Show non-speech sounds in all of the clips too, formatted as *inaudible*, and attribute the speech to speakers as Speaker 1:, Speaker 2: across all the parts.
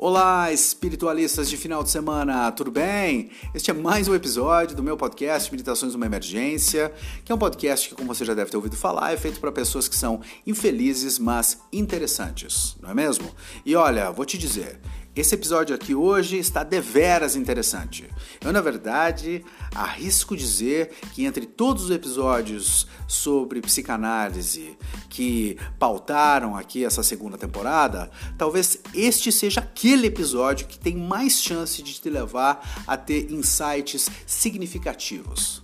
Speaker 1: Olá, espiritualistas de final de semana, tudo bem? Este é mais um episódio do meu podcast Meditações numa Emergência, que é um podcast que, como você já deve ter ouvido falar, é feito para pessoas que são infelizes, mas interessantes, não é mesmo? E olha, vou te dizer, esse episódio aqui hoje está deveras interessante. Eu, na verdade, arrisco dizer que entre todos os episódios sobre psicanálise que pautaram aqui essa segunda temporada, talvez este seja aquele episódio que tem mais chance de te levar a ter insights significativos.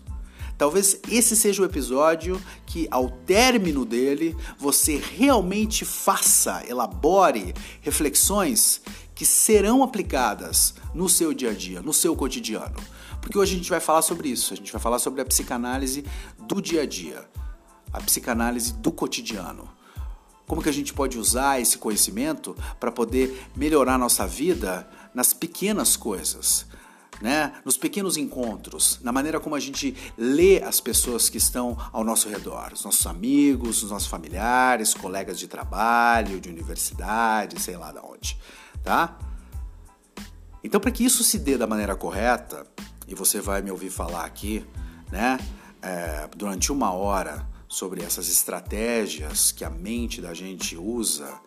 Speaker 1: Talvez esse seja o episódio que, ao término dele, você realmente faça, elabore reflexões que serão aplicadas no seu dia a dia, no seu cotidiano. Porque hoje a gente vai falar sobre isso, a gente vai falar sobre a psicanálise do dia a dia, a psicanálise do cotidiano. Como que a gente pode usar esse conhecimento para poder melhorar nossa vida nas pequenas coisas, né? nos pequenos encontros, na maneira como a gente lê as pessoas que estão ao nosso redor, os nossos amigos, os nossos familiares, colegas de trabalho, de universidade, sei lá de onde tá? Então, para que isso se dê da maneira correta, e você vai me ouvir falar aqui, né, é, durante uma hora sobre essas estratégias que a mente da gente usa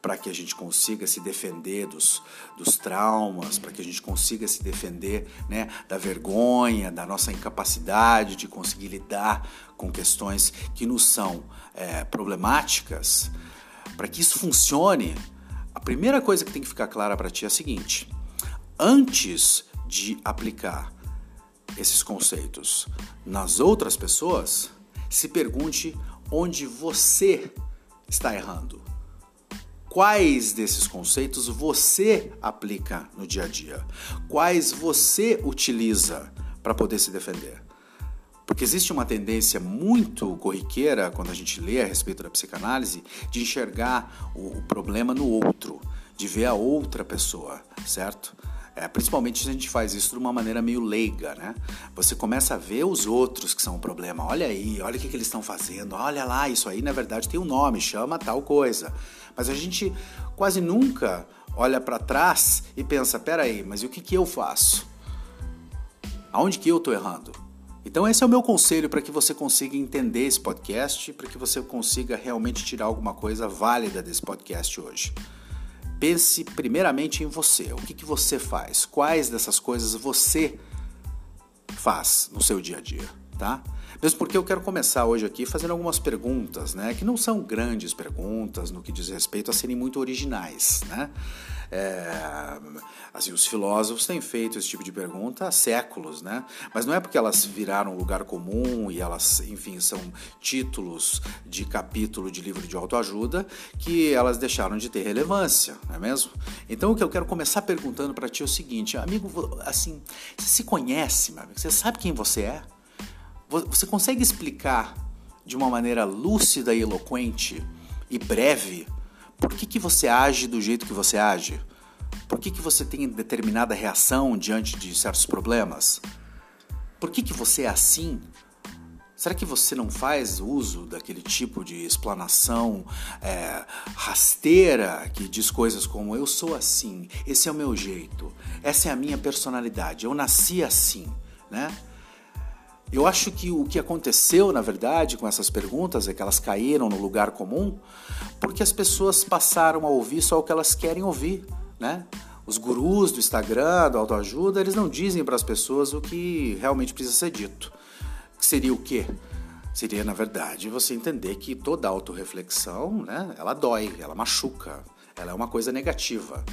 Speaker 1: para que a gente consiga se defender dos, dos traumas, para que a gente consiga se defender né, da vergonha, da nossa incapacidade de conseguir lidar com questões que nos são é, problemáticas. Para que isso funcione, primeira coisa que tem que ficar clara para ti é a seguinte: antes de aplicar esses conceitos nas outras pessoas, se pergunte onde você está errando. Quais desses conceitos você aplica no dia a dia? Quais você utiliza para poder se defender? Porque existe uma tendência muito corriqueira, quando a gente lê a respeito da psicanálise, de enxergar o problema no outro, de ver a outra pessoa, certo? É, principalmente se a gente faz isso de uma maneira meio leiga, né? Você começa a ver os outros que são o problema. Olha aí, olha o que, que eles estão fazendo. Olha lá, isso aí na verdade tem um nome, chama tal coisa. Mas a gente quase nunca olha para trás e pensa: peraí, mas e o que, que eu faço? Aonde que eu estou errando? Então, esse é o meu conselho para que você consiga entender esse podcast, para que você consiga realmente tirar alguma coisa válida desse podcast hoje. Pense primeiramente em você. O que, que você faz? Quais dessas coisas você faz no seu dia a dia, tá? Mesmo porque eu quero começar hoje aqui fazendo algumas perguntas, né? Que não são grandes perguntas no que diz respeito a serem muito originais, né? É, assim, os filósofos têm feito esse tipo de pergunta há séculos, né? Mas não é porque elas viraram lugar comum e elas, enfim, são títulos de capítulo de livro de autoajuda que elas deixaram de ter relevância, não é mesmo? Então o que eu quero começar perguntando para ti é o seguinte, amigo, assim, você se conhece, meu amigo? Você sabe quem você é? Você consegue explicar de uma maneira lúcida e eloquente e breve por que, que você age do jeito que você age? Por que, que você tem determinada reação diante de certos problemas? Por que, que você é assim? Será que você não faz uso daquele tipo de explanação é, rasteira que diz coisas como eu sou assim, esse é o meu jeito, essa é a minha personalidade, eu nasci assim, né? Eu acho que o que aconteceu, na verdade, com essas perguntas é que elas caíram no lugar comum porque as pessoas passaram a ouvir só o que elas querem ouvir, né? Os gurus do Instagram, do autoajuda, eles não dizem para as pessoas o que realmente precisa ser dito. Que seria o quê? Seria, na verdade, você entender que toda autorreflexão, né, ela dói, ela machuca, ela é uma coisa negativa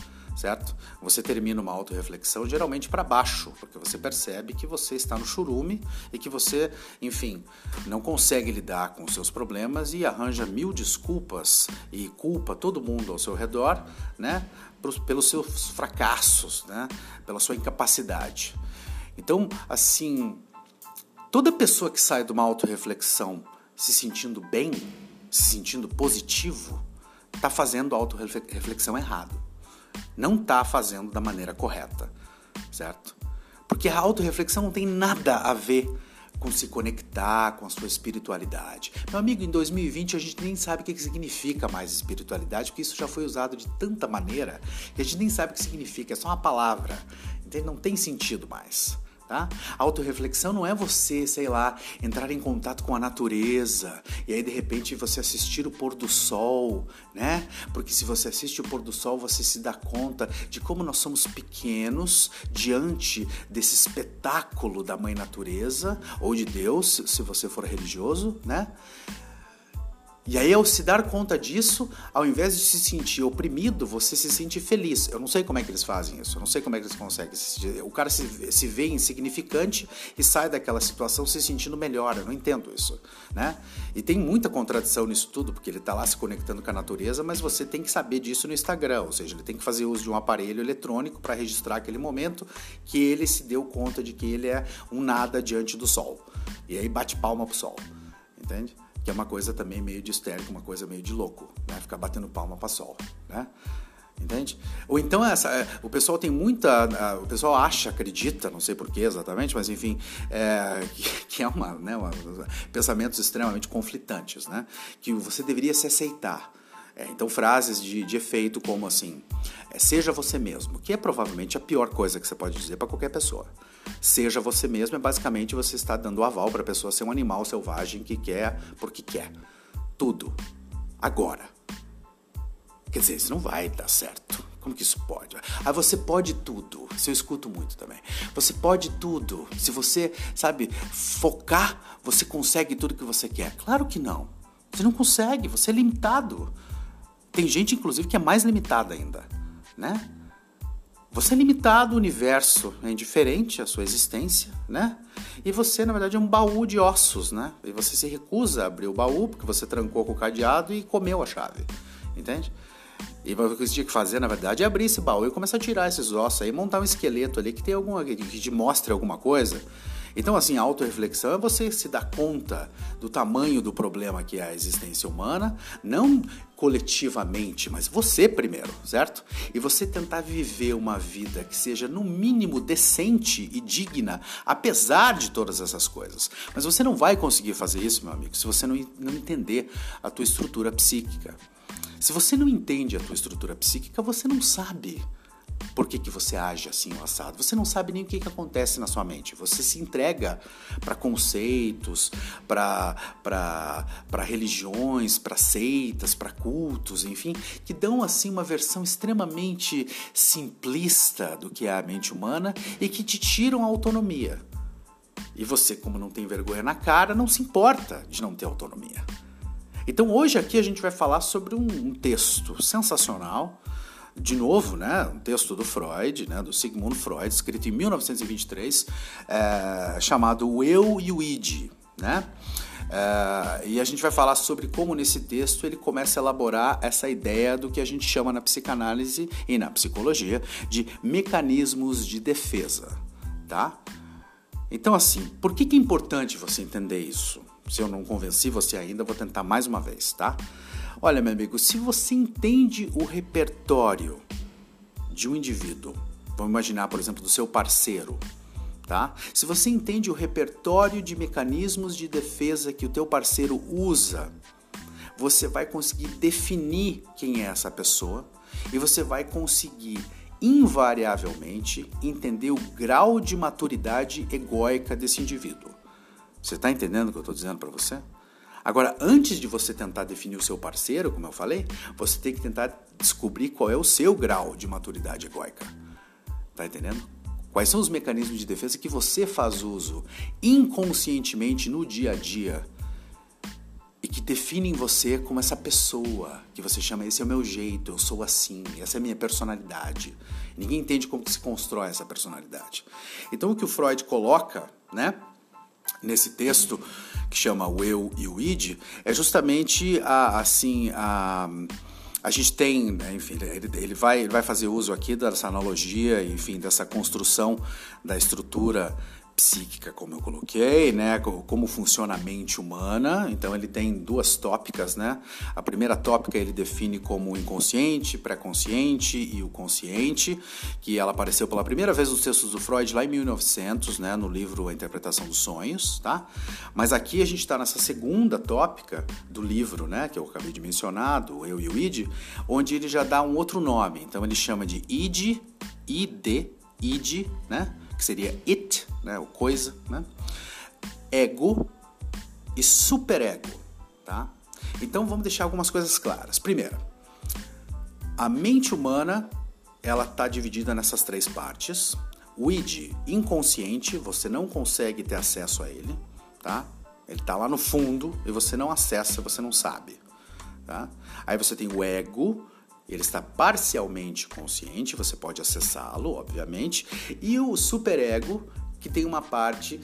Speaker 1: certo? Você termina uma autorreflexão geralmente para baixo, porque você percebe que você está no churume e que você, enfim, não consegue lidar com os seus problemas e arranja mil desculpas e culpa todo mundo ao seu redor, né? Pelos seus fracassos, né? Pela sua incapacidade. Então, assim, toda pessoa que sai de uma autorreflexão se sentindo bem, se sentindo positivo, está fazendo autorreflexão errado não está fazendo da maneira correta, certo? Porque a autorreflexão não tem nada a ver com se conectar com a sua espiritualidade. Meu amigo, em 2020 a gente nem sabe o que significa mais espiritualidade, porque isso já foi usado de tanta maneira que a gente nem sabe o que significa, é só uma palavra. Então não tem sentido mais. Tá? A autorreflexão não é você, sei lá, entrar em contato com a natureza e aí de repente você assistir o pôr do sol, né? Porque se você assiste o pôr do sol, você se dá conta de como nós somos pequenos diante desse espetáculo da mãe natureza ou de Deus, se você for religioso, né? E aí, ao se dar conta disso, ao invés de se sentir oprimido, você se sente feliz. Eu não sei como é que eles fazem isso, eu não sei como é que eles conseguem. O cara se, se vê insignificante e sai daquela situação se sentindo melhor. Eu não entendo isso, né? E tem muita contradição nisso tudo, porque ele está lá se conectando com a natureza, mas você tem que saber disso no Instagram, ou seja, ele tem que fazer uso de um aparelho eletrônico para registrar aquele momento que ele se deu conta de que ele é um nada diante do sol. E aí bate palma pro sol, entende? Que é uma coisa também meio de histérico, uma coisa meio de louco, né? Ficar batendo palma para sol, né? Entende? Ou então essa, é, o pessoal tem muita, o pessoal acha, acredita, não sei porquê exatamente, mas enfim, é, *laughs* que, é uma, né, uma, pensamentos extremamente conflitantes, né? Que você deveria se aceitar. É, então frases de, de efeito como assim, é, seja você mesmo, que é provavelmente a pior coisa que você pode dizer para qualquer pessoa. Seja você mesmo é basicamente você está dando aval para a pessoa ser um animal selvagem que quer porque quer. Tudo. Agora. Quer dizer, isso não vai dar certo. Como que isso pode? Ah, você pode tudo. Isso eu escuto muito também. Você pode tudo. Se você, sabe, focar, você consegue tudo que você quer. Claro que não. Você não consegue, você é limitado. Tem gente, inclusive, que é mais limitada ainda, né? Você é limitado, o universo é indiferente à sua existência, né? E você, na verdade, é um baú de ossos, né? E você se recusa a abrir o baú porque você trancou com o cadeado e comeu a chave, entende? E o que você tinha que fazer, na verdade, é abrir esse baú e começar a tirar esses ossos aí, montar um esqueleto ali que tem alguma que te mostre alguma coisa então, assim, a autorreflexão é você se dar conta do tamanho do problema que é a existência humana, não coletivamente, mas você primeiro, certo? E você tentar viver uma vida que seja no mínimo decente e digna, apesar de todas essas coisas. Mas você não vai conseguir fazer isso, meu amigo, se você não, não entender a tua estrutura psíquica. Se você não entende a tua estrutura psíquica, você não sabe por que, que você age assim o assado. Você não sabe nem o que, que acontece na sua mente. Você se entrega para conceitos, para religiões, para seitas, para cultos, enfim, que dão assim uma versão extremamente simplista do que é a mente humana e que te tiram a autonomia. E você, como não tem vergonha na cara, não se importa de não ter autonomia. Então hoje aqui a gente vai falar sobre um, um texto sensacional de novo, né, um texto do Freud, né, do Sigmund Freud, escrito em 1923, é, chamado O Eu e o Id, né? É, e a gente vai falar sobre como nesse texto ele começa a elaborar essa ideia do que a gente chama na psicanálise e na psicologia de mecanismos de defesa, tá? Então assim, por que, que é importante você entender isso? Se eu não convenci você ainda, vou tentar mais uma vez, tá? Olha, meu amigo, se você entende o repertório de um indivíduo, vamos imaginar, por exemplo, do seu parceiro, tá? Se você entende o repertório de mecanismos de defesa que o teu parceiro usa, você vai conseguir definir quem é essa pessoa e você vai conseguir invariavelmente entender o grau de maturidade egóica desse indivíduo. Você está entendendo o que eu estou dizendo para você? Agora, antes de você tentar definir o seu parceiro, como eu falei, você tem que tentar descobrir qual é o seu grau de maturidade egóica. Tá entendendo? Quais são os mecanismos de defesa que você faz uso inconscientemente no dia a dia e que definem você como essa pessoa que você chama esse é o meu jeito, eu sou assim, essa é a minha personalidade. Ninguém entende como se constrói essa personalidade. Então o que o Freud coloca, né, nesse texto que chama o eu e o id, é justamente a, assim a a gente tem, né, enfim, ele, vai, ele vai fazer uso aqui dessa analogia, enfim, dessa construção da estrutura psíquica, como eu coloquei, né? Como funciona a mente humana. Então ele tem duas tópicas, né? A primeira tópica ele define como o inconsciente, pré-consciente e o consciente, que ela apareceu pela primeira vez nos textos do Freud lá em 1900, né? No livro A Interpretação dos Sonhos, tá? Mas aqui a gente está nessa segunda tópica do livro, né? Que eu acabei de mencionar, do Eu e o Id, onde ele já dá um outro nome. Então ele chama de id, id, id, né? Que seria it, né? O coisa, né? Ego e superego, tá? Então vamos deixar algumas coisas claras. Primeiro, a mente humana ela está dividida nessas três partes. O id inconsciente, você não consegue ter acesso a ele, tá? Ele está lá no fundo e você não acessa, você não sabe. Tá? Aí você tem o ego, ele está parcialmente consciente, você pode acessá-lo, obviamente, e o superego, que tem uma parte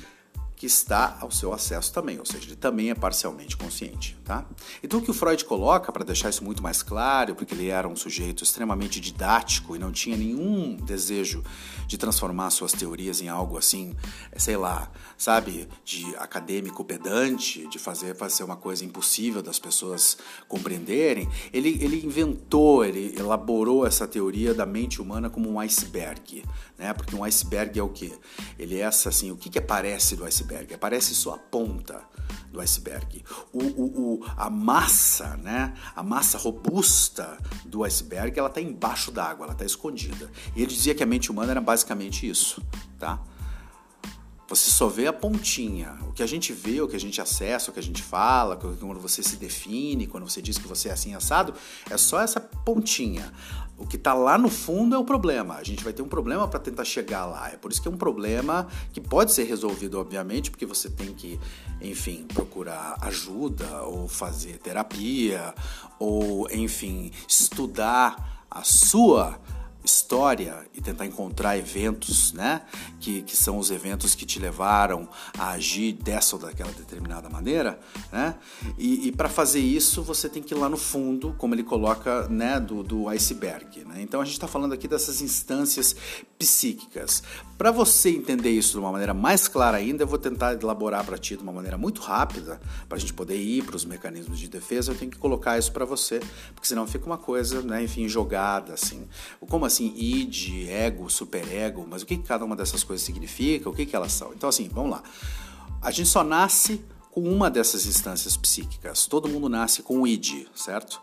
Speaker 1: que está ao seu acesso também, ou seja, ele também é parcialmente consciente, tá? Então o que o Freud coloca para deixar isso muito mais claro, porque ele era um sujeito extremamente didático e não tinha nenhum desejo de transformar suas teorias em algo assim, sei lá, sabe, de acadêmico pedante, de fazer fazer uma coisa impossível das pessoas compreenderem, ele, ele inventou, ele elaborou essa teoria da mente humana como um iceberg, né? Porque um iceberg é o quê? Ele é essa assim, o que que aparece do iceberg? iceberg, aparece só a ponta do iceberg. O, o, o, a massa, né? A massa robusta do iceberg, ela está embaixo d'água, ela está escondida. E ele dizia que a mente humana era basicamente isso, tá? Você só vê a pontinha. O que a gente vê, o que a gente acessa, o que a gente fala, quando você se define, quando você diz que você é assim assado, é só essa pontinha. O que está lá no fundo é o problema. A gente vai ter um problema para tentar chegar lá. É por isso que é um problema que pode ser resolvido, obviamente, porque você tem que, enfim, procurar ajuda ou fazer terapia ou, enfim, estudar a sua história e tentar encontrar eventos, né? Que, que são os eventos que te levaram a agir dessa ou daquela determinada maneira, né? E, e para fazer isso você tem que ir lá no fundo, como ele coloca, né? Do, do iceberg, né? Então a gente está falando aqui dessas instâncias psíquicas. Para você entender isso de uma maneira mais clara ainda, eu vou tentar elaborar para ti de uma maneira muito rápida, para a gente poder ir para os mecanismos de defesa. Eu tenho que colocar isso para você, porque senão fica uma coisa, né? Enfim, jogada assim. Como assim? Assim, id, ego, superego, mas o que cada uma dessas coisas significa, o que, que elas são. Então, assim, vamos lá. A gente só nasce com uma dessas instâncias psíquicas. Todo mundo nasce com o id, certo?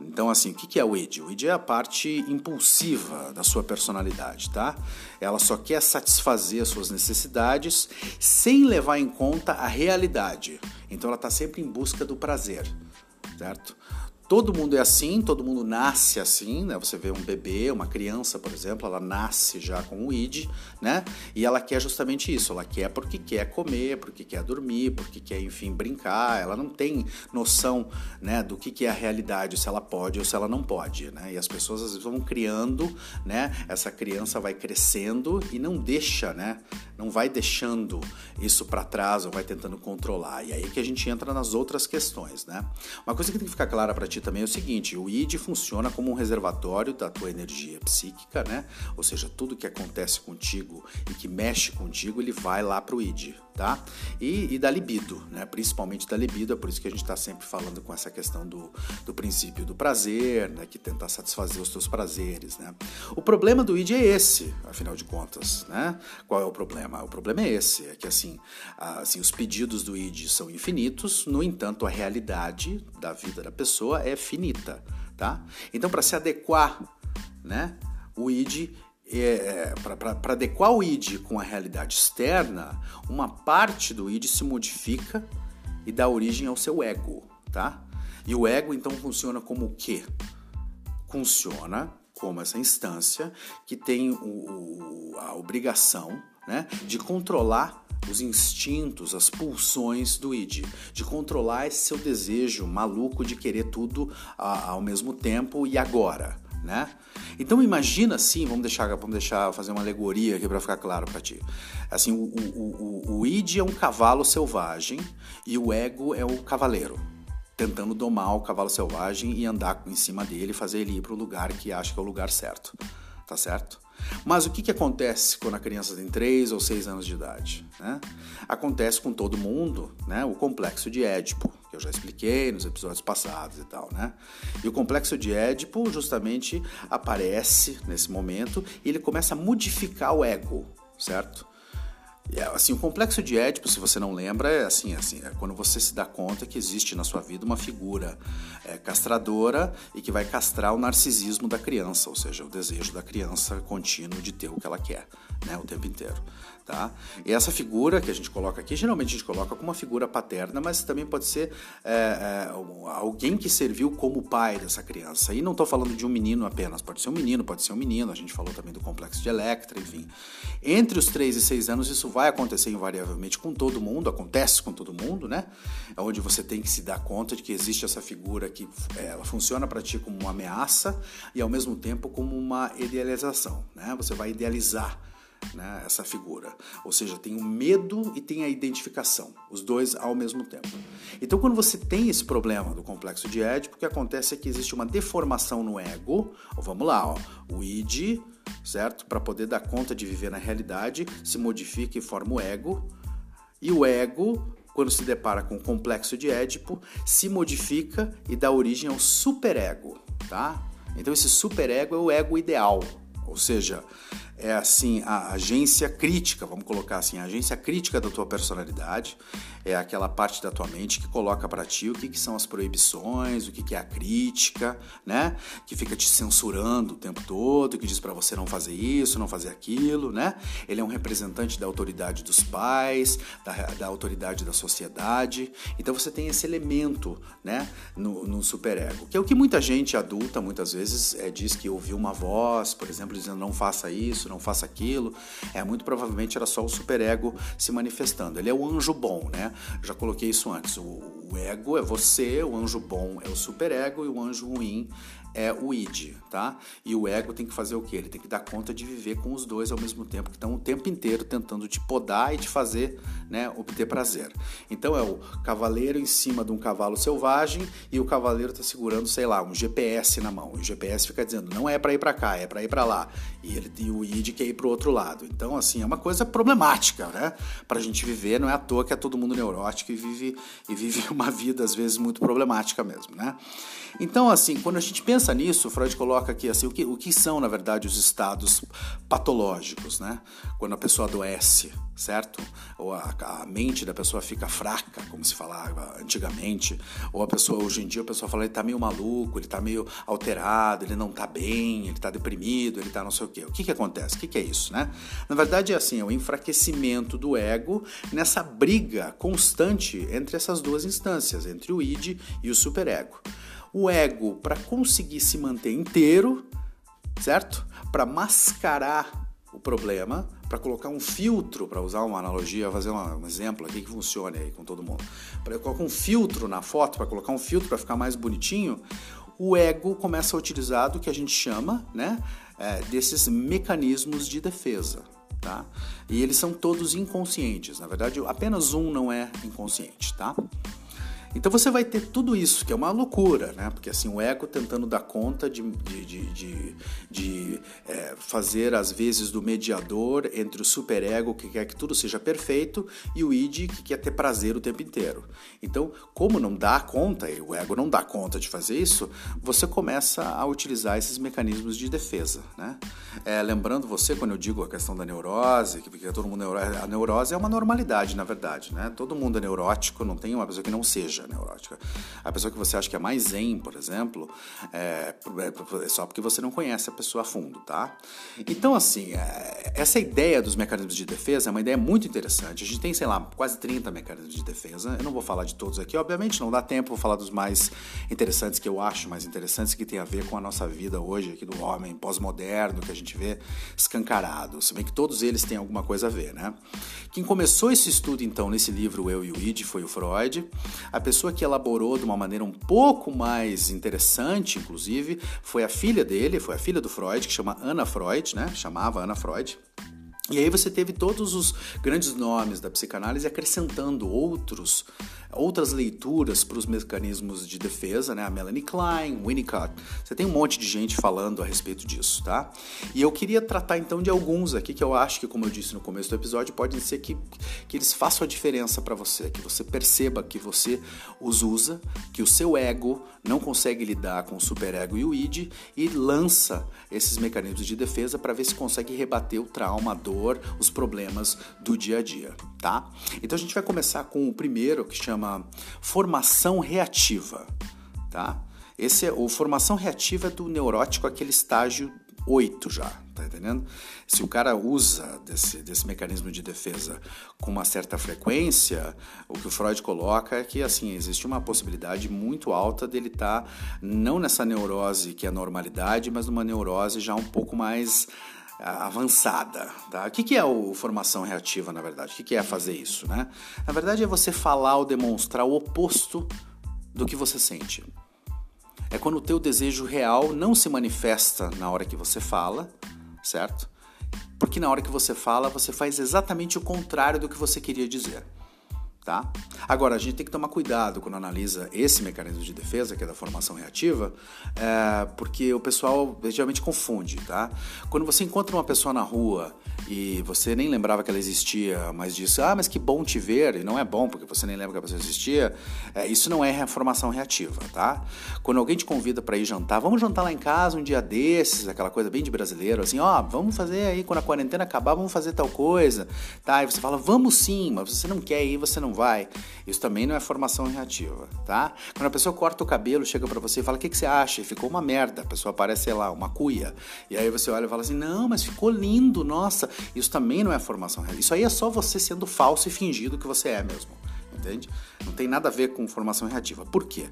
Speaker 1: Então, assim, o que é o id? O id é a parte impulsiva da sua personalidade, tá? Ela só quer satisfazer as suas necessidades sem levar em conta a realidade. Então, ela está sempre em busca do prazer, certo? Todo mundo é assim, todo mundo nasce assim, né? Você vê um bebê, uma criança, por exemplo, ela nasce já com o id, né? E ela quer justamente isso, ela quer porque quer comer, porque quer dormir, porque quer, enfim, brincar. Ela não tem noção, né, do que, que é a realidade, se ela pode ou se ela não pode, né? E as pessoas às vezes vão criando, né? Essa criança vai crescendo e não deixa, né? Não vai deixando isso para trás ou vai tentando controlar. E aí que a gente entra nas outras questões, né? Uma coisa que tem que ficar clara para ti também é o seguinte: o id funciona como um reservatório da tua energia psíquica, né? Ou seja, tudo que acontece contigo e que mexe contigo, ele vai lá para o id, tá? E, e, da libido, né? Principalmente da libido, é por isso que a gente está sempre falando com essa questão do, do princípio do prazer, né? Que tentar satisfazer os teus prazeres, né? O problema do id é esse, afinal de contas, né? Qual é o problema? O problema é esse, é que assim, assim os pedidos do id são infinitos, no entanto, a realidade da vida da pessoa é é finita, tá? Então, para se adequar, né, o id é, para adequar o id com a realidade externa, uma parte do id se modifica e dá origem ao seu ego, tá? E o ego então funciona como o quê? Funciona como essa instância que tem o, a obrigação né, de controlar os instintos, as pulsões do id, de controlar esse seu desejo maluco de querer tudo a, ao mesmo tempo e agora, né? Então imagina assim, vamos deixar, vamos deixar fazer uma alegoria aqui para ficar claro para ti. Assim, o, o, o, o id é um cavalo selvagem e o ego é o cavaleiro, tentando domar o cavalo selvagem e andar em cima dele, fazer ele ir para o lugar que acha que é o lugar certo, tá certo? Mas o que, que acontece quando a criança tem 3 ou 6 anos de idade? Né? Acontece com todo mundo né? o complexo de Édipo, que eu já expliquei nos episódios passados e tal. Né? E o complexo de Édipo justamente aparece nesse momento e ele começa a modificar o ego, certo? É, assim, o complexo de Édipo, se você não lembra, é assim, assim, é quando você se dá conta que existe na sua vida uma figura é, castradora e que vai castrar o narcisismo da criança, ou seja, o desejo da criança contínuo de ter o que ela quer, né, o tempo inteiro. Tá? E essa figura que a gente coloca aqui, geralmente a gente coloca como uma figura paterna, mas também pode ser é, é, alguém que serviu como pai dessa criança. E não estou falando de um menino apenas, pode ser um menino, pode ser um menino, a gente falou também do complexo de Electra, enfim. Entre os 3 e 6 anos, isso vai acontecer invariavelmente com todo mundo, acontece com todo mundo, né? É onde você tem que se dar conta de que existe essa figura que é, ela funciona para ti como uma ameaça e ao mesmo tempo como uma idealização, né? Você vai idealizar né, essa figura. Ou seja, tem o medo e tem a identificação, os dois ao mesmo tempo. Então, quando você tem esse problema do complexo de Édipo, o que acontece é que existe uma deformação no ego. vamos lá, ó, o id, certo? Para poder dar conta de viver na realidade, se modifica e forma o ego. E o ego, quando se depara com o complexo de Édipo, se modifica e dá origem ao superego, tá? Então esse superego é o ego ideal, ou seja, é assim a agência crítica, vamos colocar assim, a agência crítica da tua personalidade, é aquela parte da tua mente que coloca para ti o que, que, são as proibições, o que, que é a crítica, né? Que fica te censurando o tempo todo, que diz para você não fazer isso, não fazer aquilo, né? Ele é um representante da autoridade dos pais, da, da autoridade da sociedade. Então você tem esse elemento, né? No, no superego, que é o que muita gente adulta muitas vezes é, diz que ouviu uma voz, por exemplo, dizendo não faça isso, não faça aquilo. É muito provavelmente era só o superego se manifestando. Ele é o anjo bom, né? Já coloquei isso antes. O, o ego é você, o anjo bom é o superego e o anjo ruim é o id, tá? E o ego tem que fazer o quê? Ele tem que dar conta de viver com os dois ao mesmo tempo, que estão o tempo inteiro tentando te podar e te fazer, né, obter prazer. Então é o cavaleiro em cima de um cavalo selvagem e o cavaleiro está segurando, sei lá, um GPS na mão. E o GPS fica dizendo, não é para ir para cá, é para ir para lá. E, ele, e o id quer ir para o outro lado. Então, assim, é uma coisa problemática, né? Para a gente viver, não é à toa que é todo mundo neurótico e vive, e vive *laughs* uma vida, às vezes, muito problemática mesmo, né? Então, assim, quando a gente pensa nisso, Freud coloca aqui assim, o que, o que são, na verdade, os estados patológicos, né? Quando a pessoa adoece, certo? Ou a, a, mente da pessoa fica fraca, como se falava antigamente, ou a pessoa, hoje em dia, a pessoa fala, ele tá meio maluco, ele tá meio alterado, ele não tá bem, ele tá deprimido, ele tá não sei o quê. O que que acontece? O que que é isso, né? Na verdade, é assim, é o enfraquecimento do ego nessa briga constante entre essas duas instâncias, entre o id e o superego o ego para conseguir se manter inteiro, certo? Para mascarar o problema, para colocar um filtro, para usar uma analogia, fazer um exemplo aqui que funcione aí com todo mundo. Para colocar um filtro na foto, para colocar um filtro para ficar mais bonitinho, o ego começa a utilizar do que a gente chama, né, é, desses mecanismos de defesa. Tá? E eles são todos inconscientes. Na verdade, apenas um não é inconsciente, tá? Então você vai ter tudo isso, que é uma loucura, né? Porque assim, o ego tentando dar conta de, de, de, de, de é, fazer às vezes do mediador entre o superego que quer que tudo seja perfeito e o id que quer ter prazer o tempo inteiro. Então, como não dá conta, e o ego não dá conta de fazer isso, você começa a utilizar esses mecanismos de defesa, né? É, lembrando você, quando eu digo a questão da neurose, que porque todo mundo a neurose é uma normalidade, na verdade, né? Todo mundo é neurótico, não tem uma pessoa que não seja seja neurótica. A pessoa que você acha que é mais zen, por exemplo, é, é só porque você não conhece a pessoa a fundo, tá? Então, assim, é, essa ideia dos mecanismos de defesa é uma ideia muito interessante. A gente tem, sei lá, quase 30 mecanismos de defesa. Eu não vou falar de todos aqui, obviamente, não dá tempo, vou falar dos mais interessantes que eu acho mais interessantes que tem a ver com a nossa vida hoje, aqui do homem pós-moderno, que a gente vê escancarado. Se bem que todos eles têm alguma coisa a ver, né? Quem começou esse estudo, então, nesse livro Eu e o Id, foi o Freud. A pessoa que elaborou de uma maneira um pouco mais interessante, inclusive, foi a filha dele, foi a filha do Freud, que chama Ana Freud, né? Chamava Ana Freud. E aí você teve todos os grandes nomes da psicanálise acrescentando outros outras leituras para os mecanismos de defesa, né? A Melanie Klein, Winnicott. Você tem um monte de gente falando a respeito disso, tá? E eu queria tratar então de alguns aqui que eu acho que, como eu disse no começo do episódio, pode ser que, que eles façam a diferença para você, que você perceba que você os usa, que o seu ego não consegue lidar com o superego e o id e lança esses mecanismos de defesa para ver se consegue rebater o trauma, a dor, os problemas do dia a dia, tá? Então a gente vai começar com o primeiro que chama formação reativa, tá? Esse é o formação reativa é do neurótico aquele estágio 8 já, tá entendendo? Se o cara usa desse, desse mecanismo de defesa com uma certa frequência, o que o Freud coloca é que assim existe uma possibilidade muito alta dele estar tá, não nessa neurose que é a normalidade, mas numa neurose já um pouco mais avançada. Tá? O que é o formação reativa, na verdade? O que é fazer isso? Né? Na verdade, é você falar ou demonstrar o oposto do que você sente. É quando o teu desejo real não se manifesta na hora que você fala, certo? Porque na hora que você fala, você faz exatamente o contrário do que você queria dizer tá? Agora, a gente tem que tomar cuidado quando analisa esse mecanismo de defesa, que é da formação reativa, é, porque o pessoal geralmente confunde, tá? Quando você encontra uma pessoa na rua e você nem lembrava que ela existia, mas disse, ah, mas que bom te ver, e não é bom porque você nem lembra que a pessoa existia, é, isso não é formação reativa, tá? Quando alguém te convida para ir jantar, vamos jantar lá em casa um dia desses, aquela coisa bem de brasileiro, assim, ó, oh, vamos fazer aí, quando a quarentena acabar, vamos fazer tal coisa, tá? E você fala, vamos sim, mas você não quer ir, você não vai. Isso também não é formação reativa, tá? Quando a pessoa corta o cabelo, chega para você e fala: "O que, que você acha?" Ficou uma merda. A pessoa parece, sei lá, uma cuia. E aí você olha e fala assim: "Não, mas ficou lindo, nossa". Isso também não é formação reativa. Isso aí é só você sendo falso e fingindo que você é mesmo. Entende? Não tem nada a ver com formação reativa. Por quê?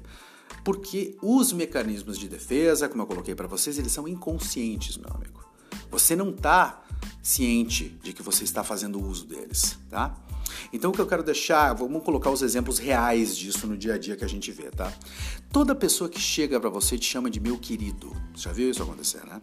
Speaker 1: Porque os mecanismos de defesa, como eu coloquei para vocês, eles são inconscientes, meu amigo. Você não está ciente de que você está fazendo uso deles, tá? Então o que eu quero deixar, vamos colocar os exemplos reais disso no dia a dia que a gente vê, tá? Toda pessoa que chega para você te chama de meu querido. Você já viu isso acontecer, né?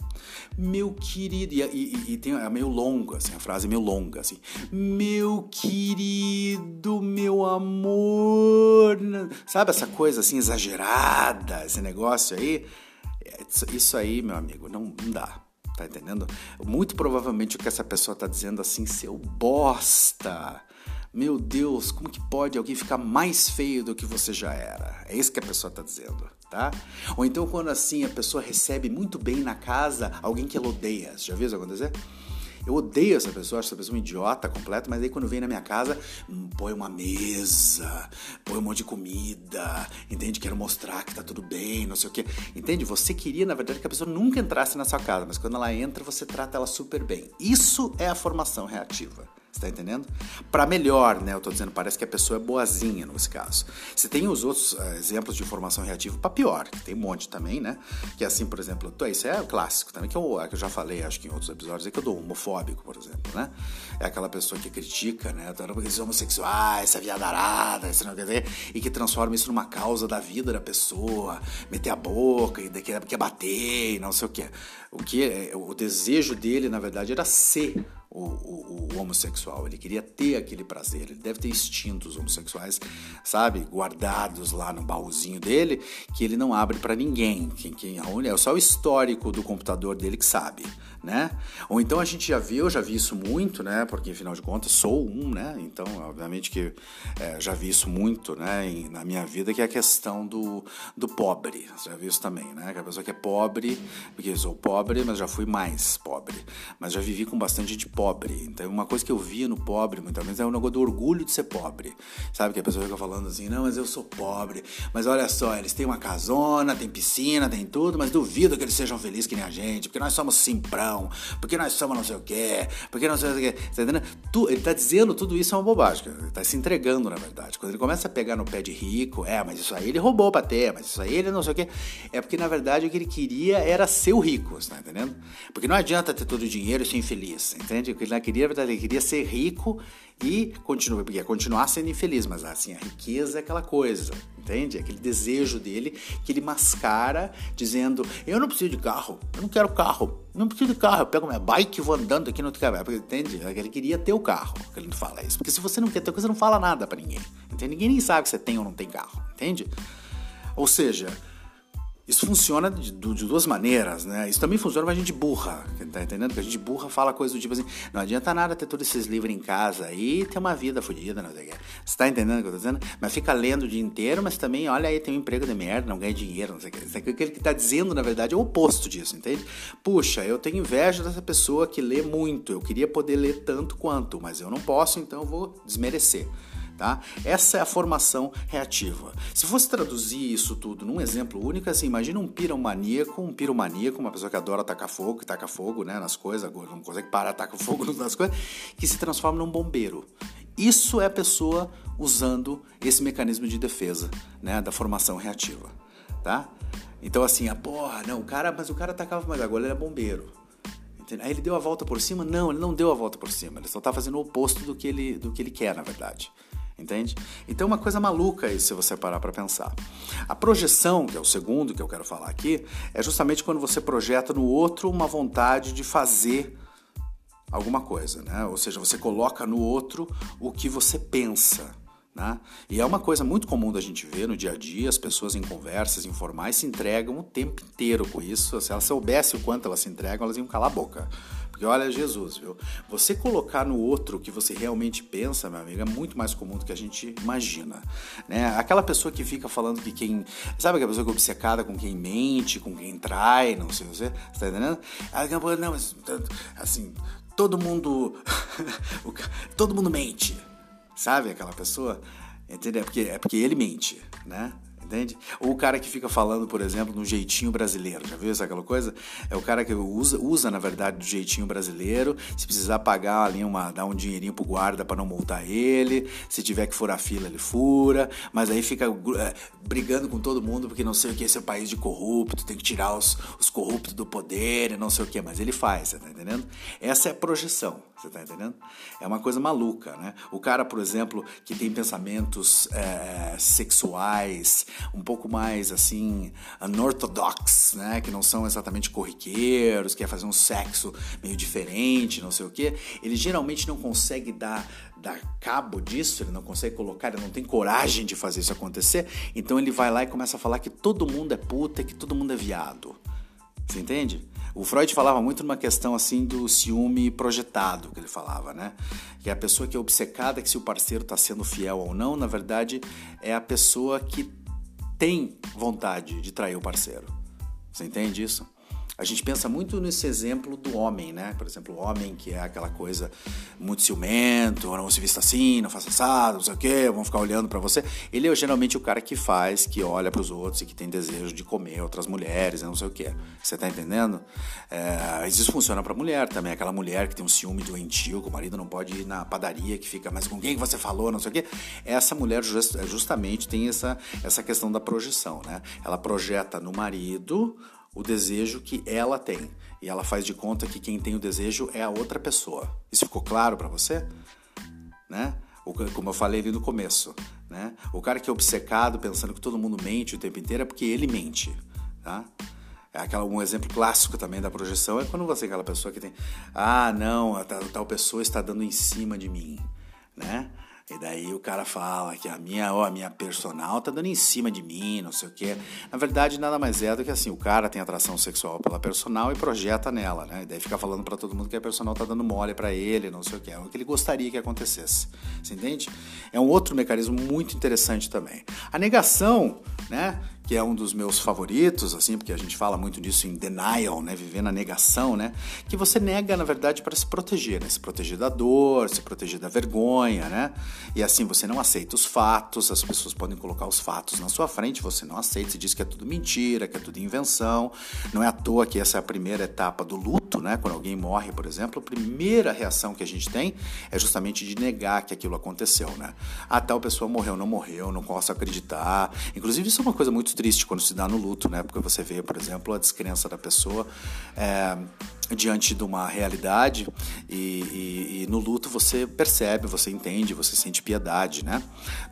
Speaker 1: Meu querido, e, e, e tem, é meio longa, assim, a frase é meio longa, assim. Meu querido, meu amor. Sabe essa coisa assim exagerada, esse negócio aí? Isso aí, meu amigo, não, não dá. Tá entendendo? Muito provavelmente o que essa pessoa tá dizendo assim, seu bosta. Meu Deus, como que pode alguém ficar mais feio do que você já era? É isso que a pessoa está dizendo, tá? Ou então quando assim a pessoa recebe muito bem na casa alguém que ela odeia. Você já viu isso acontecer? Eu odeio essa pessoa, acho essa pessoa um idiota completo, mas aí quando vem na minha casa, hum, põe uma mesa, põe um monte de comida, entende? Quero mostrar que tá tudo bem, não sei o quê. Entende? Você queria, na verdade, que a pessoa nunca entrasse na sua casa, mas quando ela entra, você trata ela super bem. Isso é a formação reativa. Você tá entendendo? Para melhor, né? Eu tô dizendo, parece que a pessoa é boazinha nesse caso. Você tem os outros uh, exemplos de informação reativa para pior, que tem um monte também, né? Que é assim, por exemplo, isso é o clássico também, que eu, é que eu já falei, acho que em outros episódios, é que eu dou homofóbico, por exemplo, né? É aquela pessoa que critica, né? Esses homossexuais, essa viadarada, esse não quer e que transforma isso numa causa da vida da pessoa, meter a boca e quer, quer bater e não sei o que. O que é, o desejo dele, na verdade, era ser o, o, o, homossexual, ele queria ter aquele prazer, ele deve ter instintos homossexuais, sabe, guardados lá no baúzinho dele, que ele não abre para ninguém, quem, quem é só o histórico do computador dele que sabe né? Ou então a gente já viu, já vi isso muito, né? Porque afinal de contas sou um, né? Então, obviamente que é, já vi isso muito, né? Em, na minha vida, que é a questão do, do pobre. Já viu isso também, né? Que a pessoa que é pobre, porque eu sou pobre, mas já fui mais pobre. Mas já vivi com bastante gente pobre. Então, uma coisa que eu via no pobre, muitas vezes, é o negócio do orgulho de ser pobre. Sabe? Que a pessoa fica falando assim, não, mas eu sou pobre. Mas olha só, eles têm uma casona, tem piscina, tem tudo, mas duvido que eles sejam felizes que nem a gente, porque nós somos simprão porque nós somos não sei o quê, porque não sei o quê. Tá entendendo? Tu, ele tá dizendo tudo isso é uma bobagem, ele tá se entregando, na verdade. Quando ele começa a pegar no pé de rico, é, mas isso aí ele roubou pra ter, mas isso aí ele não sei o quê. É porque, na verdade, o que ele queria era ser o rico, você tá entendendo? Porque não adianta ter todo o dinheiro e ser infeliz, entende? O que ele queria, na verdade, ele queria ser rico e continuar, porque continuar sendo infeliz, mas assim, a riqueza é aquela coisa, entende? Aquele desejo dele que ele mascara dizendo: Eu não preciso de carro, eu não quero carro, eu não preciso de carro, eu pego minha bike e vou andando aqui no carro. Entende? Ele queria ter o carro, que ele não fala isso. Porque se você não quer ter coisa, você não fala nada para ninguém. Entende? Ninguém nem sabe que você tem ou não tem carro, entende? Ou seja, isso funciona de, de, duas maneiras, né? Isso também funciona pra gente burra, tá entendendo? Que a gente burra fala coisa do tipo assim, não adianta nada ter todos esses livros em casa e ter uma vida fodida, não sei o que. Você tá entendendo o que eu tô dizendo? Mas fica lendo o dia inteiro, mas também, olha aí, tem um emprego de merda, não ganha dinheiro, não sei o que. O que ele tá dizendo, na verdade, é o oposto disso, entende? Puxa, eu tenho inveja dessa pessoa que lê muito, eu queria poder ler tanto quanto, mas eu não posso, então eu vou desmerecer. Tá? Essa é a formação reativa. Se fosse traduzir isso tudo num exemplo único, assim, imagina um piromaníaco, um piromaníaco, uma pessoa que adora atacar fogo, que taca fogo né, nas coisas, não consegue parar, taca *laughs* fogo nas coisas, que se transforma num bombeiro. Isso é a pessoa usando esse mecanismo de defesa, né, da formação reativa, tá? Então assim, a porra, não, o cara, mas o cara atacava, mas agora ele é bombeiro. Aí ele deu a volta por cima? Não, ele não deu a volta por cima. Ele só está fazendo o oposto do que ele, do que ele quer, na verdade entende? Então é uma coisa maluca isso se você parar para pensar. A projeção, que é o segundo que eu quero falar aqui, é justamente quando você projeta no outro uma vontade de fazer alguma coisa, né? Ou seja, você coloca no outro o que você pensa. Né? E é uma coisa muito comum da gente ver no dia a dia, as pessoas em conversas informais se entregam o tempo inteiro com isso. Se elas soubessem o quanto elas se entregam, elas iam calar a boca. Porque olha Jesus, viu? Você colocar no outro o que você realmente pensa, meu amigo, é muito mais comum do que a gente imagina. Né? Aquela pessoa que fica falando que quem. Sabe aquela pessoa que é obcecada com quem mente, com quem trai, não sei você, você tá entendendo? Não, mas assim, todo mundo. *laughs* todo mundo mente. Sabe aquela pessoa? Entendeu? É porque, é porque ele mente, né? Entende? Ou o cara que fica falando, por exemplo, no jeitinho brasileiro, já viu essa aquela coisa? É o cara que usa, usa na verdade, do jeitinho brasileiro, se precisar pagar ali uma, dar um dinheirinho pro guarda para não multar ele, se tiver que furar fila, ele fura, mas aí fica é, brigando com todo mundo porque não sei o que, esse é um país de corrupto, tem que tirar os, os corruptos do poder e não sei o que, mas ele faz, você tá entendendo? Essa é a projeção, você tá entendendo? É uma coisa maluca, né? O cara, por exemplo, que tem pensamentos é, sexuais, um pouco mais assim, unorthodox, né? Que não são exatamente corriqueiros, quer fazer um sexo meio diferente, não sei o que, ele geralmente não consegue dar, dar cabo disso, ele não consegue colocar, ele não tem coragem de fazer isso acontecer, então ele vai lá e começa a falar que todo mundo é puta que todo mundo é viado. Você entende? O Freud falava muito numa questão assim do ciúme projetado, que ele falava, né? Que é a pessoa que é obcecada que se o parceiro está sendo fiel ou não, na verdade, é a pessoa que tem vontade de trair o parceiro. Você entende isso? A gente pensa muito nesse exemplo do homem, né? Por exemplo, o homem que é aquela coisa muito ciumento, não se vista assim, não faça assado, não sei o quê, vão ficar olhando para você. Ele é geralmente o cara que faz, que olha para os outros e que tem desejo de comer outras mulheres, não sei o quê. Você tá entendendo? É, isso funciona para mulher também, aquela mulher que tem um ciúme doentio, que o marido não pode ir na padaria, que fica, mas com quem você falou, não sei o quê. Essa mulher just, justamente tem essa, essa questão da projeção, né? Ela projeta no marido o desejo que ela tem. E ela faz de conta que quem tem o desejo é a outra pessoa. Isso ficou claro para você? Né? Como eu falei ali no começo. Né? O cara que é obcecado pensando que todo mundo mente o tempo inteiro é porque ele mente. Tá? É aquela, um exemplo clássico também da projeção é quando você é aquela pessoa que tem. Ah, não, a tal, pessoa está dando em cima de mim. Né? E daí o cara fala que a minha, ó, a minha personal tá dando em cima de mim, não sei o quê. Na verdade, nada mais é do que assim, o cara tem atração sexual pela personal e projeta nela, né? E daí fica falando para todo mundo que a personal tá dando mole para ele, não sei o quê. É o que ele gostaria que acontecesse. Você entende? É um outro mecanismo muito interessante também. A negação, né? Que é um dos meus favoritos, assim, porque a gente fala muito disso em denial, né, viver na negação, né, que você nega na verdade para se proteger, né, se proteger da dor, se proteger da vergonha, né, e assim você não aceita os fatos, as pessoas podem colocar os fatos na sua frente, você não aceita, você diz que é tudo mentira, que é tudo invenção, não é à toa que essa é a primeira etapa do luto, né, quando alguém morre, por exemplo, a primeira reação que a gente tem é justamente de negar que aquilo aconteceu, né, a tal pessoa morreu, não morreu, não posso acreditar, inclusive isso é uma coisa muito triste quando se dá no luto, né? Porque você vê, por exemplo, a descrença da pessoa é, diante de uma realidade e, e, e, no luto você percebe, você entende, você sente piedade, né?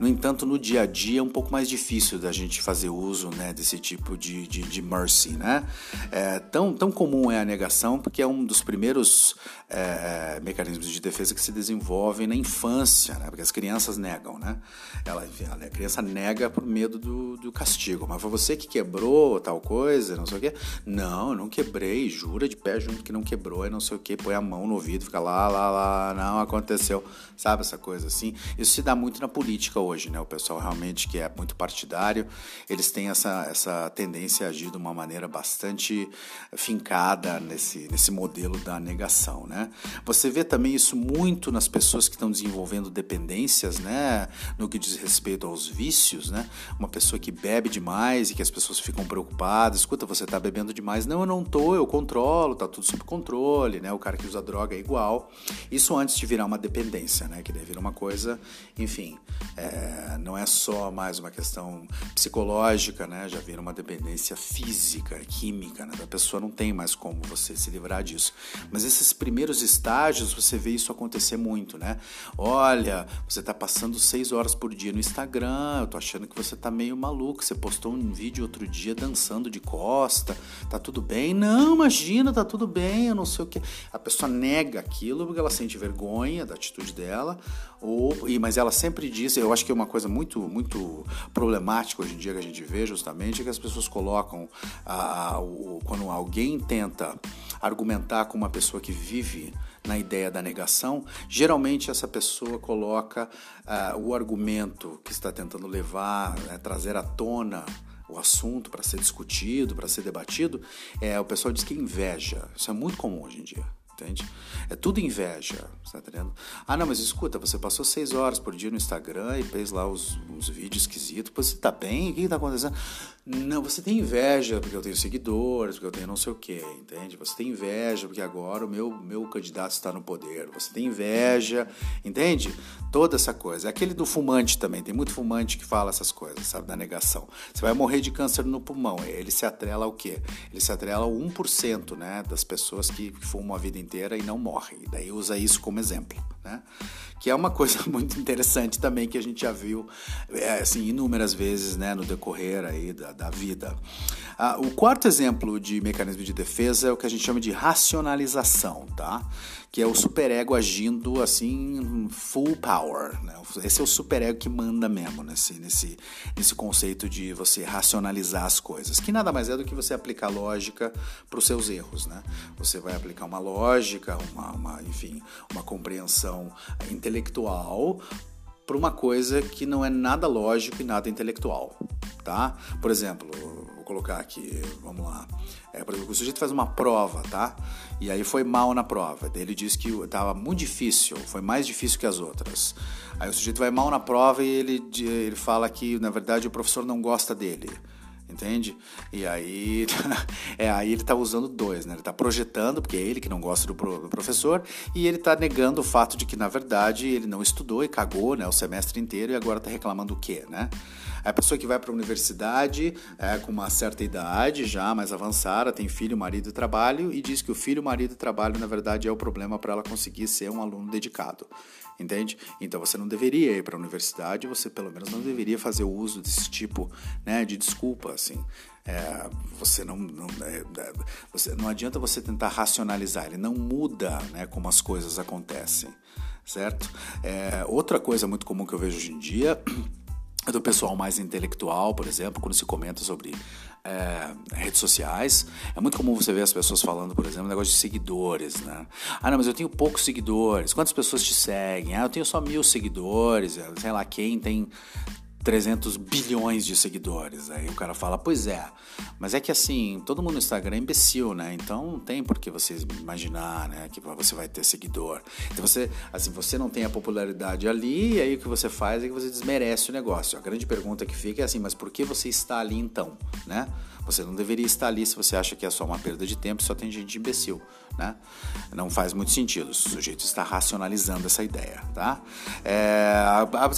Speaker 1: No entanto, no dia a dia é um pouco mais difícil da gente fazer uso né, desse tipo de, de, de mercy, né? É, tão, tão comum é a negação porque é um dos primeiros é, mecanismos de defesa que se desenvolvem na infância, né? Porque as crianças negam, né? Ela, a criança nega por medo do, do castigo. Mas foi você que quebrou tal coisa, não sei o quê? Não, eu não quebrei, jura de pé junto que não quebrou e não sei o que, põe a mão no ouvido, fica lá, lá, lá, não aconteceu, sabe essa coisa assim? Isso se dá muito na política hoje, né? O pessoal realmente que é muito partidário, eles têm essa, essa tendência a agir de uma maneira bastante fincada nesse, nesse modelo da negação, né? Você vê também isso muito nas pessoas que estão desenvolvendo dependências, né? No que diz respeito aos vícios, né? Uma pessoa que bebe demais e que as pessoas ficam preocupadas, escuta, você está bebendo demais. Não, eu não tô, eu controlo, tá tudo sob controle, né? O cara que usa droga é igual. Isso antes de virar uma dependência, né? Que daí vira uma coisa, enfim, é, não é só mais uma questão psicológica, né? Já vira uma dependência física, química, né? Da pessoa não tem mais como você se livrar disso. Mas esses primeiros estágios, você vê isso acontecer muito, né? Olha, você tá passando seis horas por dia no Instagram, eu tô achando que você tá meio maluco, você postou um vídeo outro dia dançando de costa, tá tudo bem? Não, imagina, tá tudo bem eu não sei o que. A pessoa nega aquilo porque ela sente vergonha da atitude dela, ou, e, mas ela sempre diz, eu acho que é uma coisa muito, muito problemática hoje em dia que a gente vê justamente, é que as pessoas colocam, a, o, quando alguém tenta argumentar com uma pessoa que vive na ideia da negação, geralmente essa pessoa coloca o argumento que está tentando levar, né, trazer à tona o assunto para ser discutido, para ser debatido, é, o pessoal diz que inveja. Isso é muito comum hoje em dia. Entende? É tudo inveja, tá entendendo? Ah, não, mas escuta, você passou seis horas por dia no Instagram e fez lá os, os vídeos esquisitos. Você tá bem? O que, que tá acontecendo? Não, você tem inveja porque eu tenho seguidores, porque eu tenho não sei o que, entende? Você tem inveja porque agora o meu, meu candidato está no poder. Você tem inveja, entende? Toda essa coisa. É aquele do fumante também. Tem muito fumante que fala essas coisas, sabe? Da negação. Você vai morrer de câncer no pulmão. Ele se atrela ao quê? Ele se atrela ao 1%, né? Das pessoas que fumam a vida inteira e não morrem. E daí usa isso como exemplo, né? Que é uma coisa *laughs* muito interessante também que a gente já viu, é, assim, inúmeras vezes, né? No decorrer aí da da vida. Ah, o quarto exemplo de mecanismo de defesa é o que a gente chama de racionalização, tá? Que é o superego agindo assim, full power. Né? Esse é o superego que manda mesmo nesse, nesse, nesse conceito de você racionalizar as coisas, que nada mais é do que você aplicar lógica para os seus erros, né? Você vai aplicar uma lógica, uma, uma enfim, uma compreensão intelectual para uma coisa que não é nada lógico e nada intelectual, tá? Por exemplo, vou colocar aqui, vamos lá. É, por exemplo, o sujeito faz uma prova, tá? E aí foi mal na prova. Daí ele diz que estava muito difícil, foi mais difícil que as outras. Aí o sujeito vai mal na prova e ele, ele fala que, na verdade, o professor não gosta dele entende? E aí, *laughs* é, aí ele está usando dois, né? Ele está projetando, porque é ele que não gosta do, do professor, e ele está negando o fato de que, na verdade, ele não estudou e cagou né, o semestre inteiro e agora está reclamando o quê, né? A pessoa que vai para a universidade é, com uma certa idade, já mais avançada, tem filho, marido e trabalho, e diz que o filho, marido e trabalho, na verdade, é o problema para ela conseguir ser um aluno dedicado entende? Então você não deveria ir para a universidade, você pelo menos não deveria fazer uso desse tipo né, de desculpa, assim. É, você não, não é, é, você, não adianta você tentar racionalizar, ele não muda né, como as coisas acontecem, certo? É, outra coisa muito comum que eu vejo hoje em dia *clears throat* é do pessoal mais intelectual, por exemplo, quando se comenta sobre é, redes sociais, é muito comum você ver as pessoas falando, por exemplo, negócio de seguidores, né? Ah, não, mas eu tenho poucos seguidores. Quantas pessoas te seguem? Ah, eu tenho só mil seguidores. Sei lá, quem tem 300 bilhões de seguidores. Aí o cara fala, pois é, mas é que assim, todo mundo no Instagram é imbecil, né? Então não tem por que você imaginar, né, que você vai ter seguidor. Então você, assim, você não tem a popularidade ali, e aí o que você faz é que você desmerece o negócio. A grande pergunta que fica é assim, mas por que você está ali então? né? Você não deveria estar ali se você acha que é só uma perda de tempo, só tem gente imbecil, né? Não faz muito sentido. O sujeito está racionalizando essa ideia, tá? É,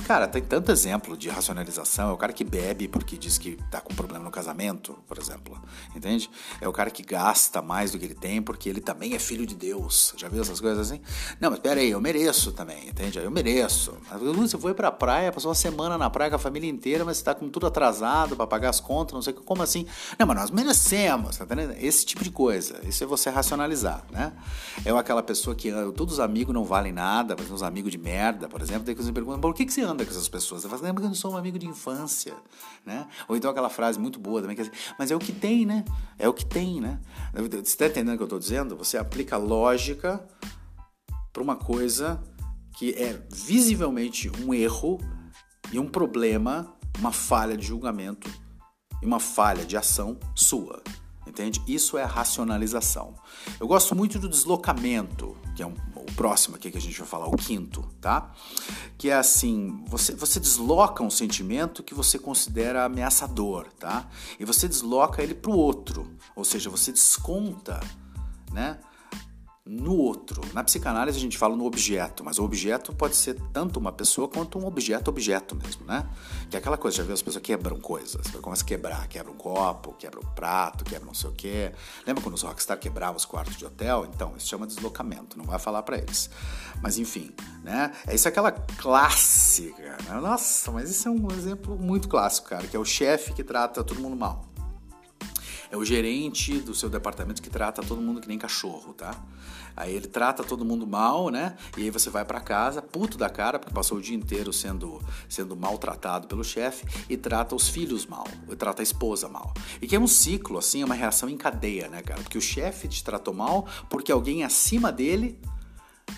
Speaker 1: cara, tem tanto exemplo de racionalização. É o cara que bebe porque diz que está com problema no casamento, por exemplo, entende? É o cara que gasta mais do que ele tem porque ele também é filho de Deus. Já viu essas coisas assim? Não, mas pera aí, eu mereço também, entende? Eu mereço. Você foi pra praia, passou uma semana na praia com a família inteira, mas você tá com tudo atrasado para pagar as contas, não sei o que. Como assim? Não, mas nós merecemos, tá entendendo? Esse tipo de coisa. Isso é você racionalizar, né? É aquela pessoa que todos os amigos não valem nada, mas uns amigos de merda, por exemplo, daí que você pergunta, por que, que você anda com essas pessoas? Você fala, não, porque eu não sou um amigo de infância, né? Ou então aquela frase muito boa também, que é assim, mas é o que tem, né? É o que tem, né? Você está entendendo o que eu estou dizendo? Você aplica lógica para uma coisa que é visivelmente um erro e um problema, uma falha de julgamento e uma falha de ação sua. Entende? Isso é racionalização. Eu gosto muito do deslocamento, que é um, o próximo aqui que a gente vai falar, o quinto, tá? Que é assim, você, você desloca um sentimento que você considera ameaçador, tá? E você desloca ele para o outro, ou seja, você desconta, né? No outro. Na psicanálise a gente fala no objeto, mas o objeto pode ser tanto uma pessoa quanto um objeto-objeto mesmo, né? Que é aquela coisa, já viu as pessoas quebram coisas, começa a quebrar, quebra um copo, quebra um prato, quebra não sei o quê. Lembra quando os rockstar quebravam os quartos de hotel? Então, isso chama deslocamento, não vai falar para eles. Mas enfim, né? É isso é aquela clássica, né? Nossa, mas isso é um exemplo muito clássico, cara, que é o chefe que trata todo mundo mal. É o gerente do seu departamento que trata todo mundo que nem cachorro, tá? Aí ele trata todo mundo mal, né? E aí você vai para casa, puto da cara, porque passou o dia inteiro sendo, sendo maltratado pelo chefe, e trata os filhos mal, e trata a esposa mal. E que é um ciclo, assim, é uma reação em cadeia, né, cara? Porque o chefe te tratou mal porque alguém acima dele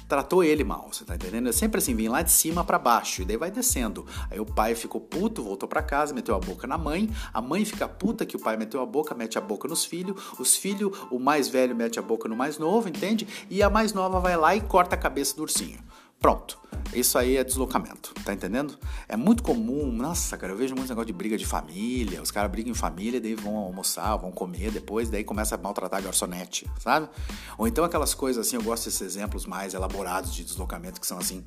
Speaker 1: tratou ele mal, você tá entendendo? É sempre assim, vem lá de cima para baixo e daí vai descendo. Aí o pai ficou puto, voltou para casa, meteu a boca na mãe, a mãe fica puta que o pai meteu a boca, mete a boca nos filhos, os filhos, o mais velho mete a boca no mais novo, entende? E a mais nova vai lá e corta a cabeça do ursinho. Pronto. Isso aí é deslocamento, tá entendendo? É muito comum, nossa, cara, eu vejo muito negócio de briga de família, os caras brigam em família, daí vão almoçar, vão comer depois, daí começa a maltratar a garçonete, sabe? Ou então aquelas coisas assim, eu gosto desses exemplos mais elaborados de deslocamento que são assim: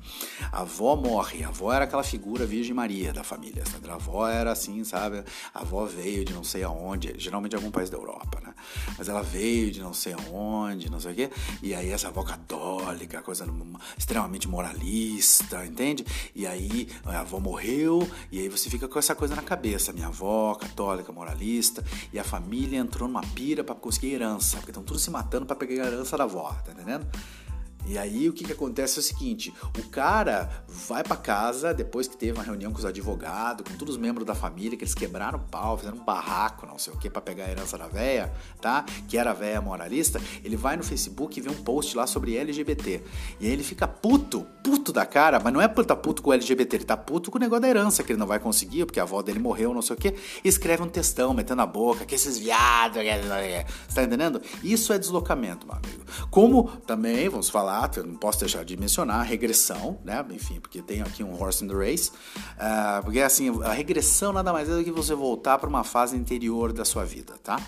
Speaker 1: a avó morre, a avó era aquela figura Virgem Maria da família, sabe? A avó era assim, sabe? A avó veio de não sei aonde, geralmente de algum país da Europa, né? Mas ela veio de não sei aonde, não sei o quê, e aí essa avó católica, coisa extremamente moralista entende? E aí a avó morreu, e aí você fica com essa coisa na cabeça. Minha avó, católica, moralista, e a família entrou numa pira para conseguir herança, porque estão todos se matando para pegar a herança da avó, tá entendendo? E aí o que, que acontece é o seguinte: o cara vai para casa depois que teve uma reunião com os advogados, com todos os membros da família, que eles quebraram o pau, fizeram um barraco, não sei o que, para pegar a herança da véia, tá? Que era a véia moralista. Ele vai no Facebook e vê um post lá sobre LGBT. E aí ele fica puto, puto da cara, mas não é puta puto com o LGBT, ele tá puto com o negócio da herança que ele não vai conseguir, porque a avó dele morreu, não sei o que. E escreve um textão, metendo a boca, que esses viados. Você *laughs* tá entendendo? Isso é deslocamento, meu amigo. Como também, vamos falar falar, eu não posso deixar de mencionar a regressão, né? Enfim, porque tem aqui um horse in the race. Uh, porque assim, a regressão nada mais é do que você voltar para uma fase interior da sua vida, tá?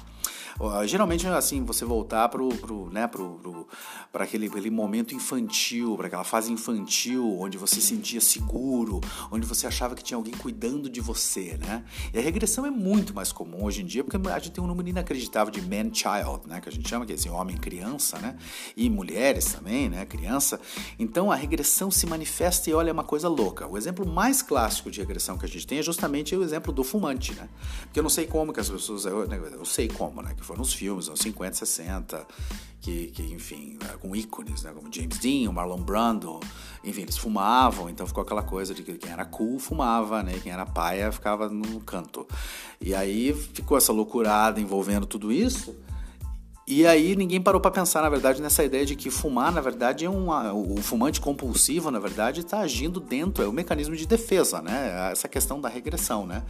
Speaker 1: Geralmente, assim, você voltar pro, pro, né, pro, pro, para aquele, aquele momento infantil, para aquela fase infantil, onde você se sentia seguro, onde você achava que tinha alguém cuidando de você, né? E a regressão é muito mais comum hoje em dia, porque a gente tem um número inacreditável de man-child, né? Que a gente chama, que é assim, homem-criança, né? E mulheres também, né? Criança. Então, a regressão se manifesta e olha, é uma coisa louca. O exemplo mais clássico de regressão que a gente tem é justamente o exemplo do fumante, né? Porque eu não sei como que as pessoas... Eu, eu sei como, né? Foram os filmes, anos 50, 60, que, que enfim, né, com ícones, né, como James Dean, Marlon Brando, enfim, eles fumavam, então ficou aquela coisa de que quem era cool fumava, né, quem era paia ficava no canto. E aí ficou essa loucurada envolvendo tudo isso, e aí ninguém parou para pensar, na verdade, nessa ideia de que fumar, na verdade, é um o fumante compulsivo, na verdade, está agindo dentro, é o um mecanismo de defesa, né? Essa questão da regressão, né?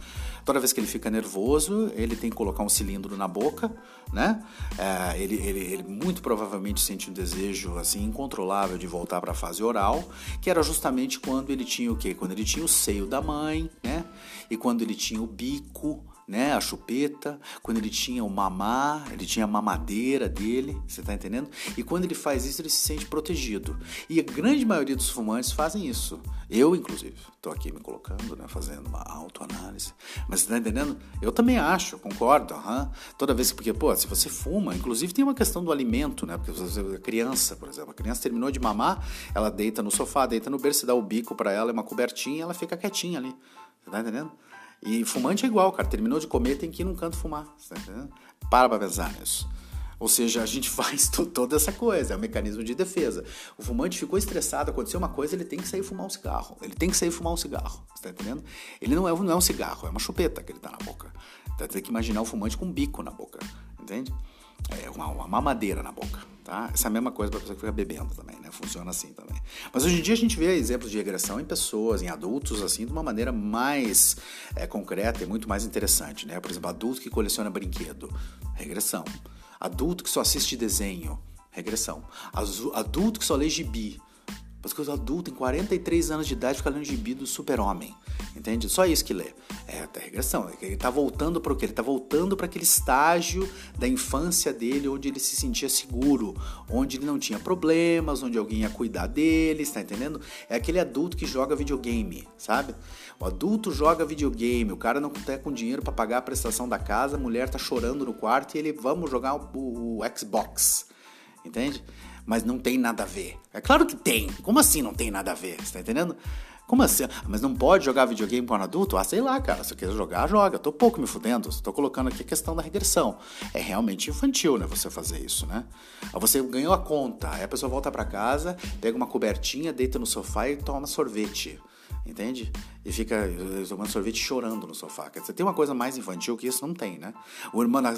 Speaker 1: Toda vez que ele fica nervoso, ele tem que colocar um cilindro na boca, né? É, ele, ele, ele muito provavelmente sente um desejo assim incontrolável de voltar para a fase oral, que era justamente quando ele tinha o quê? Quando ele tinha o seio da mãe, né? E quando ele tinha o bico né, a chupeta, quando ele tinha o mamar, ele tinha a mamadeira dele, você tá entendendo? E quando ele faz isso, ele se sente protegido. E a grande maioria dos fumantes fazem isso. Eu, inclusive, tô aqui me colocando, né, fazendo uma autoanálise. Mas você tá entendendo? Eu também acho, concordo. Uhum. Toda vez que, porque, pô, se você fuma, inclusive tem uma questão do alimento, né? Porque você, a criança, por exemplo, a criança terminou de mamar, ela deita no sofá, deita no berço, dá o bico para ela, é uma cobertinha, ela fica quietinha ali. Você tá entendendo? E fumante é igual, cara. Terminou de comer, tem que ir num canto fumar. Tá Para pra pensar nisso. Ou seja, a gente *laughs* faz toda essa coisa, é um mecanismo de defesa. O fumante ficou estressado, aconteceu uma coisa, ele tem que sair fumar um cigarro. Ele tem que sair fumar um cigarro, você tá entendendo? Ele não é, não é um cigarro, é uma chupeta que ele tá na boca. Então, tem que imaginar o fumante com um bico na boca, entende? É uma, uma mamadeira na boca, tá? Essa é a mesma coisa para pessoa que fica bebendo também, né? Funciona assim também. Mas hoje em dia a gente vê exemplos de regressão em pessoas, em adultos, assim, de uma maneira mais é, concreta e muito mais interessante, né? Por exemplo, adulto que coleciona brinquedo, regressão. Adulto que só assiste desenho, regressão. Adulto que só lê gibi, porque os adultos, em 43 anos de idade, ficam lendo gibi do super-homem. Entende? Só isso que lê. É até regressão. Ele está voltando para o quê? Ele está voltando para aquele estágio da infância dele onde ele se sentia seguro, onde ele não tinha problemas, onde alguém ia cuidar dele, está entendendo? É aquele adulto que joga videogame, sabe? O adulto joga videogame, o cara não tem com dinheiro para pagar a prestação da casa, a mulher tá chorando no quarto e ele, vamos jogar o, o Xbox. Entende? Mas não tem nada a ver. É claro que tem. Como assim não tem nada a ver? Você tá entendendo? Como assim? Mas não pode jogar videogame com um adulto? Ah, sei lá, cara. Se quer jogar, joga. Tô pouco me fudendo. Estou colocando aqui a questão da regressão. É realmente infantil, né? Você fazer isso, né? Você ganhou a conta. Aí a pessoa volta para casa, pega uma cobertinha, deita no sofá e toma sorvete. Entende? E fica tomando sorvete chorando no sofá. Quer dizer, tem uma coisa mais infantil que isso não tem, né? O irmão, na,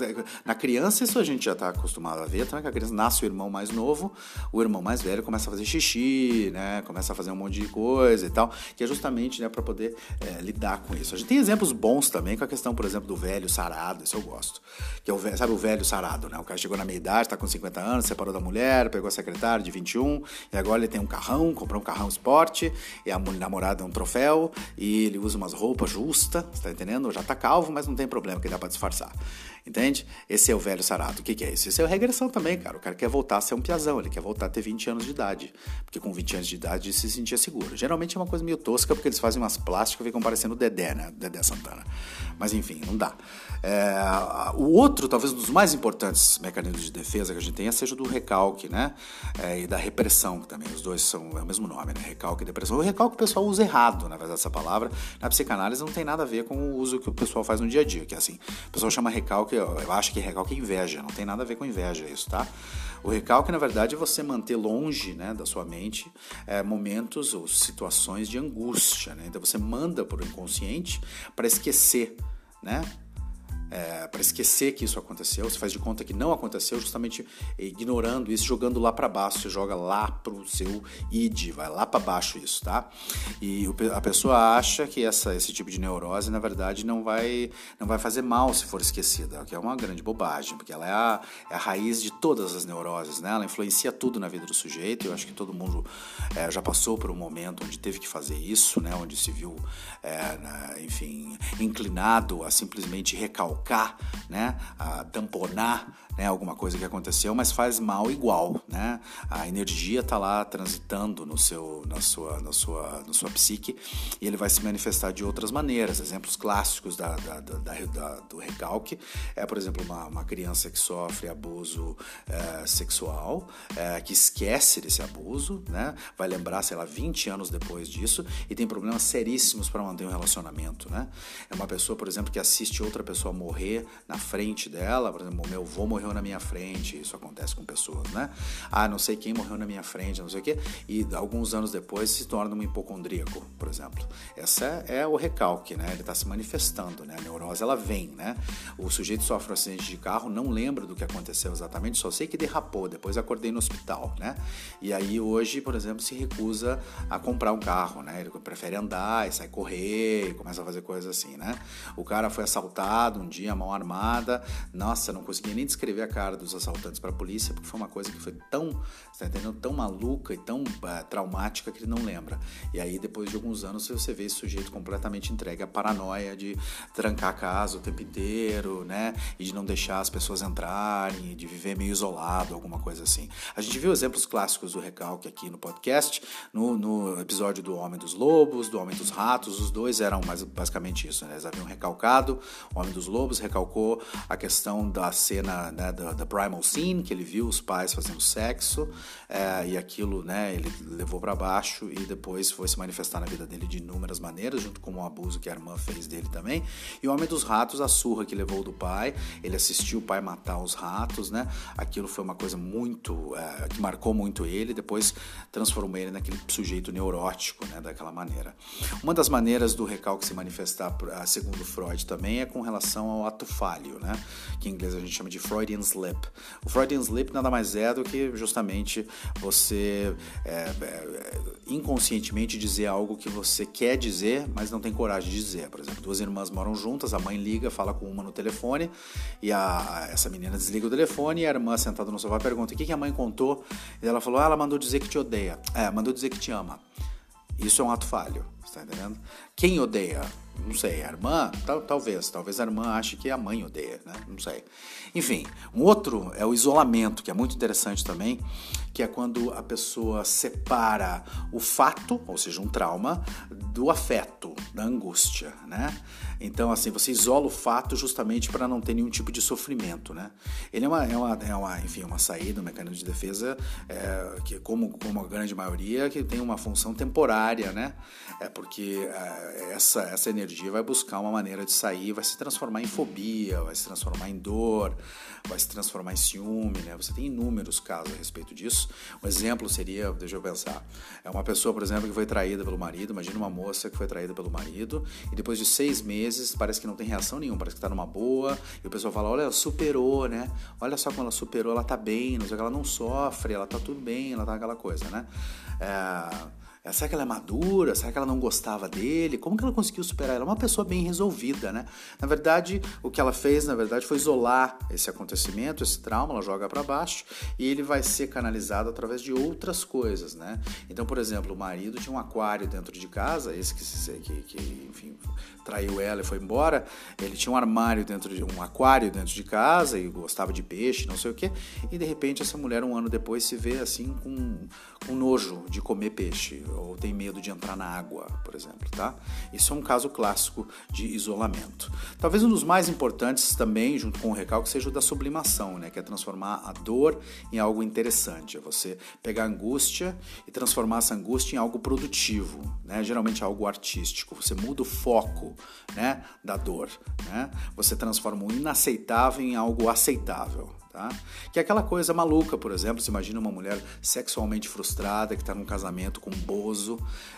Speaker 1: na criança, isso a gente já está acostumado a ver, tá? Que a criança nasce o irmão mais novo, o irmão mais velho começa a fazer xixi, né? Começa a fazer um monte de coisa e tal, que é justamente né, para poder é, lidar com isso. A gente tem exemplos bons também com a questão, por exemplo, do velho sarado, isso eu gosto. Que é o, sabe o velho sarado, né? O cara chegou na meia idade, está com 50 anos, separou da mulher, pegou a secretária de 21, e agora ele tem um carrão, comprou um carrão esporte, e a namorada é um troféu, e ele usa umas roupas justas, tá entendendo? Já tá calvo, mas não tem problema, que dá para disfarçar. Entende? Esse é o velho sarado. O que, que é isso? Isso é regressão também, cara. O cara quer voltar a ser um piazão, ele quer voltar a ter 20 anos de idade. Porque com 20 anos de idade se sentia seguro. Geralmente é uma coisa meio tosca, porque eles fazem umas plásticas e ficam parecendo o Dedé, né? Dedé Santana. Mas enfim, não dá. É, o outro, talvez um dos mais importantes mecanismos de defesa que a gente tenha, seja o do recalque, né? É, e da repressão, que também os dois são é o mesmo nome, né? Recalque e depressão. O recalque o pessoal usa errado, na verdade, essa palavra. Na psicanálise não tem nada a ver com o uso que o pessoal faz no dia a dia, que é assim, o pessoal chama recalque, eu acho que recalque é inveja, não tem nada a ver com inveja isso, tá? O recalque, na verdade, é você manter longe né, da sua mente é, momentos ou situações de angústia, né? Então você manda para o inconsciente para esquecer, né? É, para esquecer que isso aconteceu, você faz de conta que não aconteceu, justamente ignorando isso, jogando lá para baixo, você joga lá pro seu id, vai lá para baixo isso, tá? E a pessoa acha que essa, esse tipo de neurose, na verdade, não vai, não vai fazer mal se for esquecida, o que é uma grande bobagem, porque ela é a, é a raiz de todas as neuroses, né? Ela influencia tudo na vida do sujeito, eu acho que todo mundo é, já passou por um momento onde teve que fazer isso, né? Onde se viu, é, na, enfim, inclinado a simplesmente recalcar calcar, né, a tamponar né, alguma coisa que aconteceu, mas faz mal igual, né? A energia está lá transitando no seu, na sua, na sua, na sua psique e ele vai se manifestar de outras maneiras. Exemplos clássicos da, da, da, da do recalque é, por exemplo, uma, uma criança que sofre abuso é, sexual, é, que esquece desse abuso, né? Vai lembrar, sei lá, 20 anos depois disso e tem problemas seríssimos para manter um relacionamento, né? É uma pessoa, por exemplo, que assiste outra pessoa morrer na frente dela, por exemplo, meu avô morreu morreu na minha frente, isso acontece com pessoas, né? Ah, não sei quem morreu na minha frente, não sei o quê, e alguns anos depois se torna um hipocondríaco, por exemplo. Essa é, o recalque, né? Ele está se manifestando, né? A neurose, ela vem, né? O sujeito sofre um acidente de carro, não lembra do que aconteceu exatamente, só sei que derrapou, depois acordei no hospital, né? E aí hoje, por exemplo, se recusa a comprar um carro, né? Ele prefere andar e sai correr, e começa a fazer coisas assim, né? O cara foi assaltado um dia mão armada. Nossa, não conseguia nem descrever a cara dos assaltantes para a polícia, porque foi uma coisa que foi tão, tá entendendo? Tão maluca e tão uh, traumática que ele não lembra. E aí, depois de alguns anos, você vê esse sujeito completamente entregue à paranoia de trancar a casa o tempo inteiro, né? E de não deixar as pessoas entrarem, de viver meio isolado, alguma coisa assim. A gente viu exemplos clássicos do recalque aqui no podcast, no, no episódio do Homem dos Lobos, do Homem dos Ratos, os dois eram mais, basicamente isso, né? Eles haviam recalcado, o Homem dos Lobos recalcou a questão da cena né, da, da primal scene, que ele viu os pais fazendo sexo, é, e aquilo, né, ele levou para baixo e depois foi se manifestar na vida dele de inúmeras maneiras, junto com o abuso que a irmã fez dele também. E o Homem dos Ratos, a surra que levou do pai, ele assistiu o pai matar os ratos, né? Aquilo foi uma coisa muito é, que marcou muito ele, depois transformou ele naquele sujeito neurótico, né, daquela maneira. Uma das maneiras do recalque se manifestar, segundo Freud, também é com relação ao ato falho, né? Que em inglês a gente chama de Freudian slip. O Freudian slip nada mais é do que justamente você é, é, inconscientemente dizer algo que você quer dizer, mas não tem coragem de dizer. Por exemplo, duas irmãs moram juntas, a mãe liga, fala com uma no telefone e a, essa menina desliga o telefone e a irmã sentada no sofá pergunta o que, que a mãe contou e ela falou, ah, ela mandou dizer que te odeia, é, mandou dizer que te ama. Isso é um ato falho, está entendendo? Quem odeia? Não sei, a irmã? Tal, talvez. Talvez a irmã ache que a mãe odeia, né? Não sei. Enfim, um outro é o isolamento, que é muito interessante também, que é quando a pessoa separa o fato, ou seja, um trauma, do afeto, da angústia, né? Então, assim, você isola o fato justamente para não ter nenhum tipo de sofrimento, né? Ele é uma, é uma, é uma enfim, uma saída, um mecanismo de defesa é, que, como, como a grande maioria, que tem uma função temporária, né? É porque é, essa, essa energia vai buscar uma maneira de sair, vai se transformar em fobia, vai se transformar em dor, vai se transformar em ciúme, né? Você tem inúmeros casos a respeito disso. Um exemplo seria, deixa eu pensar, é uma pessoa, por exemplo, que foi traída pelo marido, imagina uma moça que foi traída pelo marido e depois de seis meses parece que não tem reação nenhuma, parece que tá numa boa e o pessoal fala, olha, ela superou, né? Olha só como ela superou, ela tá bem, não sei o que, ela não sofre, ela tá tudo bem, ela tá aquela coisa, né? É, será que ela é madura? Será que ela não gostava dele? Como que ela conseguiu superar? Ela é uma pessoa bem resolvida, né? Na verdade, o que ela fez, na verdade, foi isolar esse acontecimento, esse trauma, ela joga para baixo e ele vai ser canalizado através de outras coisas, né? Então, por exemplo, o marido tinha um aquário dentro de casa, esse que, que, que enfim, traiu ela e foi embora. Ele tinha um armário dentro de um aquário dentro de casa e gostava de peixe, não sei o que. E de repente essa mulher um ano depois se vê assim com, com nojo de comer peixe tem medo de entrar na água, por exemplo, tá? Isso é um caso clássico de isolamento. Talvez um dos mais importantes também, junto com o recalque, seja o da sublimação, né? Que é transformar a dor em algo interessante. É você pegar a angústia e transformar essa angústia em algo produtivo, né? Geralmente algo artístico. Você muda o foco, né? Da dor, né? Você transforma o inaceitável em algo aceitável. Tá? Que é aquela coisa maluca, por exemplo, você imagina uma mulher sexualmente frustrada que está num casamento com um bozo,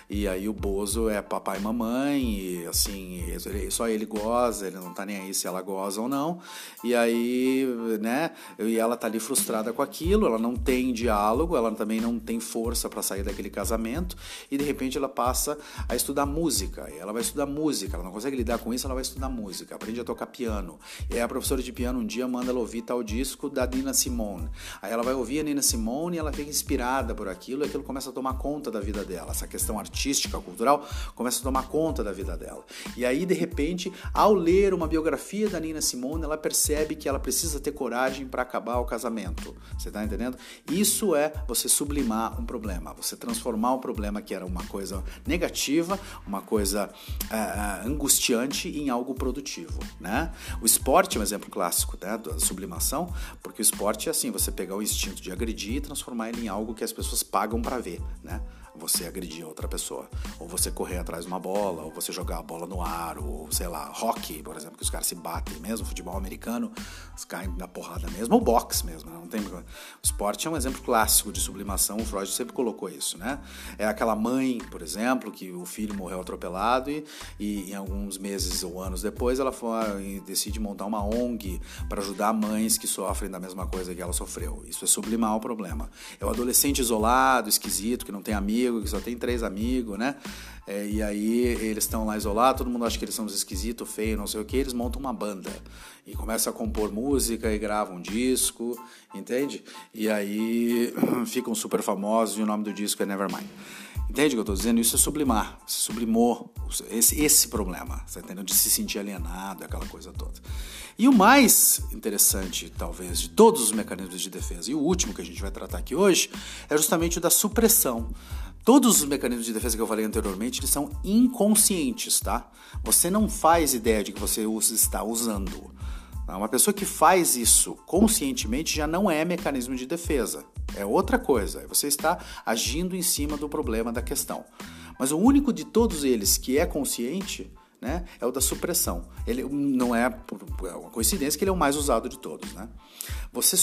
Speaker 1: e aí o bozo é papai e mamãe, e assim, só ele goza, ele não tá nem aí se ela goza ou não, e aí, né, e ela tá ali frustrada com aquilo, ela não tem diálogo, ela também não tem força para sair daquele casamento, e de repente ela passa a estudar música, ela vai estudar música, ela não consegue lidar com isso, ela vai estudar música, aprende a tocar piano, e aí a professora de piano um dia manda ela ouvir tal disco da Nina Simone. Aí ela vai ouvir a Nina Simone e ela fica inspirada por aquilo e aquilo começa a tomar conta da vida dela. Essa questão artística, cultural, começa a tomar conta da vida dela. E aí, de repente, ao ler uma biografia da Nina Simone, ela percebe que ela precisa ter coragem para acabar o casamento. Você está entendendo? Isso é você sublimar um problema, você transformar um problema que era uma coisa negativa, uma coisa uh, angustiante, em algo produtivo. Né? O esporte é um exemplo clássico né, da sublimação, porque o esporte é assim, você pegar o instinto de agredir e transformar ele em algo que as pessoas pagam para ver, né? Você agredir outra pessoa, ou você correr atrás de uma bola, ou você jogar a bola no ar, ou sei lá, hockey, por exemplo, que os caras se batem mesmo, futebol americano, os caem na porrada mesmo, ou boxe mesmo, né? não tem o esporte é um exemplo clássico de sublimação, o Freud sempre colocou isso, né? É aquela mãe, por exemplo, que o filho morreu atropelado e, e em alguns meses ou anos depois ela foi, decide montar uma ONG para ajudar mães que sofrem da mesma coisa que ela sofreu. Isso é sublimar o problema. É o adolescente isolado, esquisito, que não tem amigos amigo, que só tem três amigos, né? É, e aí eles estão lá isolados, todo mundo acha que eles são esquisitos, feios, não sei o que, eles montam uma banda e começam a compor música e gravam um disco, entende? E aí *clears throat* ficam super famosos e o nome do disco é Nevermind. Entende o que eu estou dizendo? Isso é sublimar, sublimou esse, esse problema, tá entendendo? De se sentir alienado, aquela coisa toda. E o mais interessante, talvez, de todos os mecanismos de defesa, e o último que a gente vai tratar aqui hoje, é justamente o da supressão. Todos os mecanismos de defesa que eu falei anteriormente, eles são inconscientes, tá? Você não faz ideia de que você está usando. Tá? Uma pessoa que faz isso conscientemente já não é mecanismo de defesa. É outra coisa. Você está agindo em cima do problema da questão. Mas o único de todos eles que é consciente né, é o da supressão. Ele não é, uma coincidência que ele é o mais usado de todos. Né? Você,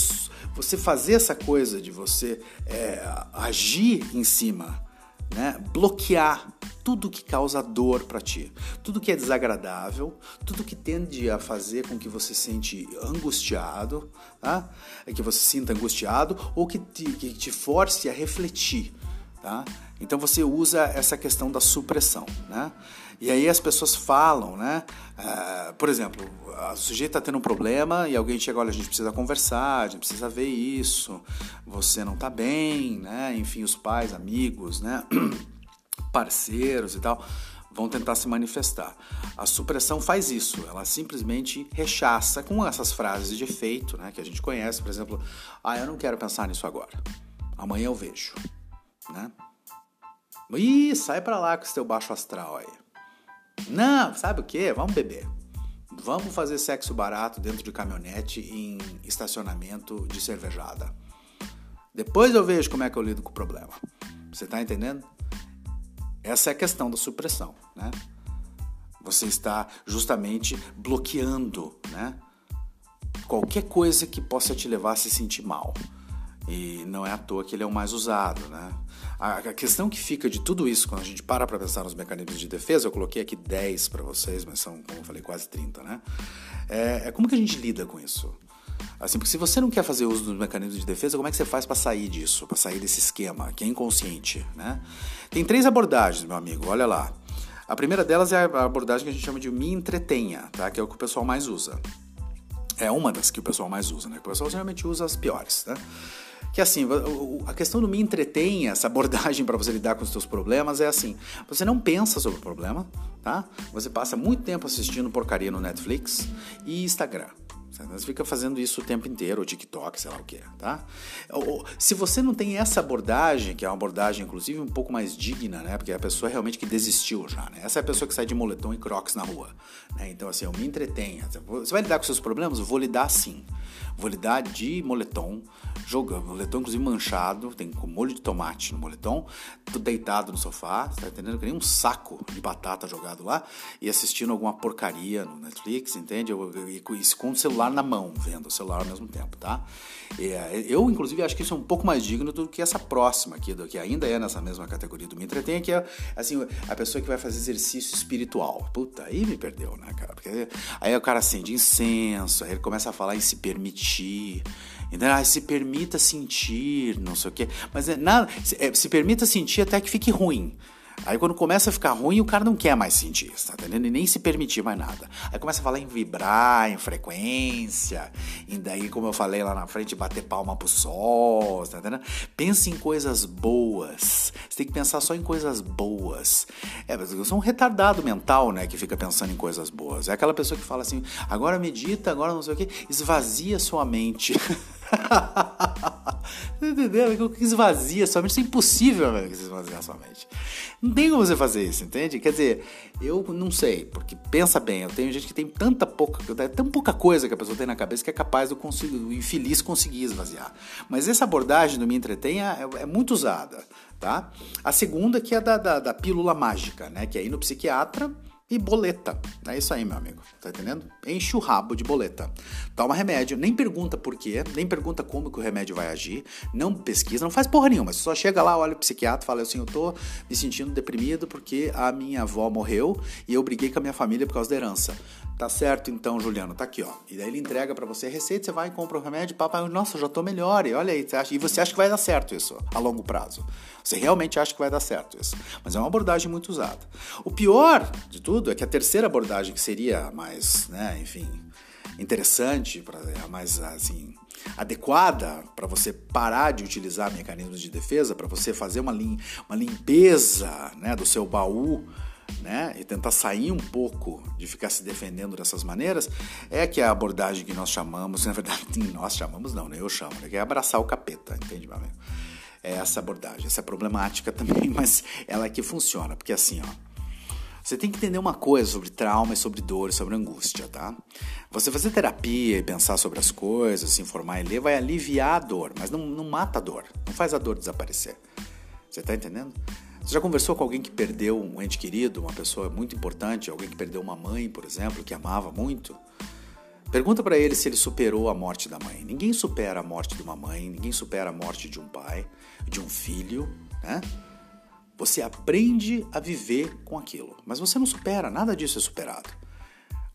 Speaker 1: você fazer essa coisa de você é, agir em cima né? bloquear tudo que causa dor para ti, tudo que é desagradável, tudo que tende a fazer com que você se sente angustiado, tá? que você sinta angustiado ou que te, que te force a refletir. Tá? Então você usa essa questão da supressão, né? E aí as pessoas falam, né? Uh, por exemplo, o sujeito está tendo um problema e alguém chega, olha, a gente precisa conversar, a gente precisa ver isso, você não está bem, né? Enfim, os pais, amigos, né? *clears throat* Parceiros e tal vão tentar se manifestar. A supressão faz isso, ela simplesmente rechaça com essas frases de efeito, né, que a gente conhece, por exemplo, ah, eu não quero pensar nisso agora. Amanhã eu vejo, né? Ih, sai para lá com esse teu baixo astral aí. Não, sabe o que? Vamos beber. Vamos fazer sexo barato dentro de caminhonete em estacionamento de cervejada. Depois eu vejo como é que eu lido com o problema. Você está entendendo? Essa é a questão da supressão, né? Você está justamente bloqueando, né? Qualquer coisa que possa te levar a se sentir mal. E não é à toa que ele é o mais usado, né? A, questão que fica de tudo isso, quando a gente para para pensar nos mecanismos de defesa, eu coloquei aqui 10 para vocês, mas são, como eu falei, quase 30, né? É, é, como que a gente lida com isso? Assim, porque se você não quer fazer uso dos mecanismos de defesa, como é que você faz para sair disso, para sair desse esquema que é inconsciente, né? Tem três abordagens, meu amigo, olha lá. A primeira delas é a abordagem que a gente chama de me entretenha, tá? Que é o que o pessoal mais usa. É uma das que o pessoal mais usa, né? O pessoal geralmente usa as piores, né? Que assim, a questão do me entretenha, essa abordagem para você lidar com os seus problemas é assim, você não pensa sobre o problema, tá? Você passa muito tempo assistindo porcaria no Netflix e Instagram. Você fica fazendo isso o tempo inteiro, o TikTok, sei lá o que, tá? Se você não tem essa abordagem, que é uma abordagem, inclusive, um pouco mais digna, né? Porque é a pessoa realmente que desistiu já, né? Essa é a pessoa que sai de moletom e crocs na rua, né? Então, assim, eu me entretenha. Você vai lidar com seus problemas? vou lidar sim. Vou lidar de moletom, jogando. Moletom, inclusive, manchado, tem com molho de tomate no moletom, tô deitado no sofá, tá entendendo? Que nem um saco de batata jogado lá e assistindo alguma porcaria no Netflix, entende? Eu, e, com o celular na mão, vendo o celular ao mesmo tempo, tá? E, é, eu, inclusive, acho que isso é um pouco mais digno do que essa próxima aqui, do que ainda é nessa mesma categoria do Me Entretém, que é, assim, a pessoa que vai fazer exercício espiritual. Puta, aí me perdeu, né, cara? Porque aí o cara acende incenso, aí ele começa a falar em se permitir, então, ah, se permita sentir, não sei o quê. Mas é, nada, se, é, se permita sentir até que fique ruim. Aí quando começa a ficar ruim, o cara não quer mais sentir, tá entendendo? E nem se permitir mais nada. Aí começa a falar em vibrar, em frequência, e daí, como eu falei lá na frente, bater palma pro sol, tá entendendo? Em coisas boas. Você tem que pensar só em coisas boas. É, eu sou um retardado mental, né, que fica pensando em coisas boas. É aquela pessoa que fala assim, agora medita, agora não sei o quê, esvazia sua mente. *laughs* *laughs* Entendeu? Que esvazia sua mente. Isso é impossível, velho, que esvaziar sua mente. Não tem como você fazer isso, entende? Quer dizer, eu não sei, porque pensa bem, eu tenho gente que tem tanta pouca, tão pouca coisa que a pessoa tem na cabeça que é capaz do, do infeliz conseguir esvaziar. Mas essa abordagem do Me Entretenha é, é muito usada, tá? A segunda que é da, da, da pílula mágica, né? Que é ir no psiquiatra e boleta. É isso aí, meu amigo. Tá entendendo? Enche o rabo de boleta. Toma remédio, nem pergunta por quê, nem pergunta como que o remédio vai agir, não pesquisa, não faz porra nenhuma. Só chega lá, olha o psiquiatra fala assim: eu tô me sentindo deprimido porque a minha avó morreu e eu briguei com a minha família por causa da herança. Tá certo então, Juliano, tá aqui, ó. E daí ele entrega para você a receita, você vai e compra o remédio, papai, nossa, já tô melhor. E olha aí, você acha, e você acha que vai dar certo isso a longo prazo. Você realmente acha que vai dar certo isso. Mas é uma abordagem muito usada. O pior de tudo é que a terceira abordagem, que seria mais, né, enfim, interessante, a mais assim, adequada para você parar de utilizar mecanismos de defesa, para você fazer uma, lim uma limpeza né, do seu baú né, e tentar sair um pouco de ficar se defendendo dessas maneiras, é que a abordagem que nós chamamos, *laughs* na verdade, nós chamamos não, né, eu chamo, né, que é abraçar o capeta, entende, meu amigo? É essa abordagem, essa é problemática *laughs* também, mas ela é que funciona, porque assim, ó, você tem que entender uma coisa sobre trauma e sobre dor sobre angústia, tá? Você fazer terapia e pensar sobre as coisas, se informar e ler, vai aliviar a dor, mas não, não mata a dor, não faz a dor desaparecer. Você tá entendendo? Você já conversou com alguém que perdeu um ente querido, uma pessoa muito importante, alguém que perdeu uma mãe, por exemplo, que amava muito? Pergunta para ele se ele superou a morte da mãe. Ninguém supera a morte de uma mãe, ninguém supera a morte de um pai, de um filho, né? Você aprende a viver com aquilo, mas você não supera, nada disso é superado.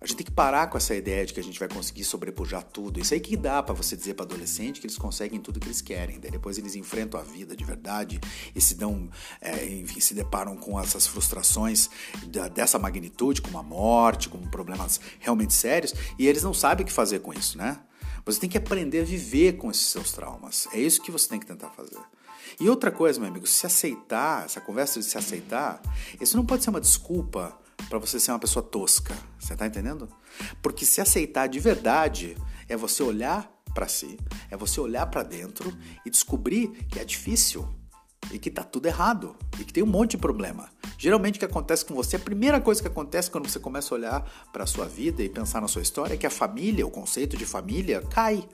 Speaker 1: A gente tem que parar com essa ideia de que a gente vai conseguir sobrepujar tudo. Isso aí que dá para você dizer para adolescente que eles conseguem tudo que eles querem. Daí depois eles enfrentam a vida de verdade e se dão, é, enfim, se deparam com essas frustrações dessa magnitude, como a morte, com problemas realmente sérios, e eles não sabem o que fazer com isso, né? Você tem que aprender a viver com esses seus traumas. É isso que você tem que tentar fazer. E outra coisa, meu amigo, se aceitar, essa conversa de se aceitar, isso não pode ser uma desculpa para você ser uma pessoa tosca. Você tá entendendo? Porque se aceitar de verdade é você olhar para si, é você olhar para dentro e descobrir que é difícil e que tá tudo errado e que tem um monte de problema. Geralmente o que acontece com você, a primeira coisa que acontece quando você começa a olhar para a sua vida e pensar na sua história é que a família, o conceito de família cai.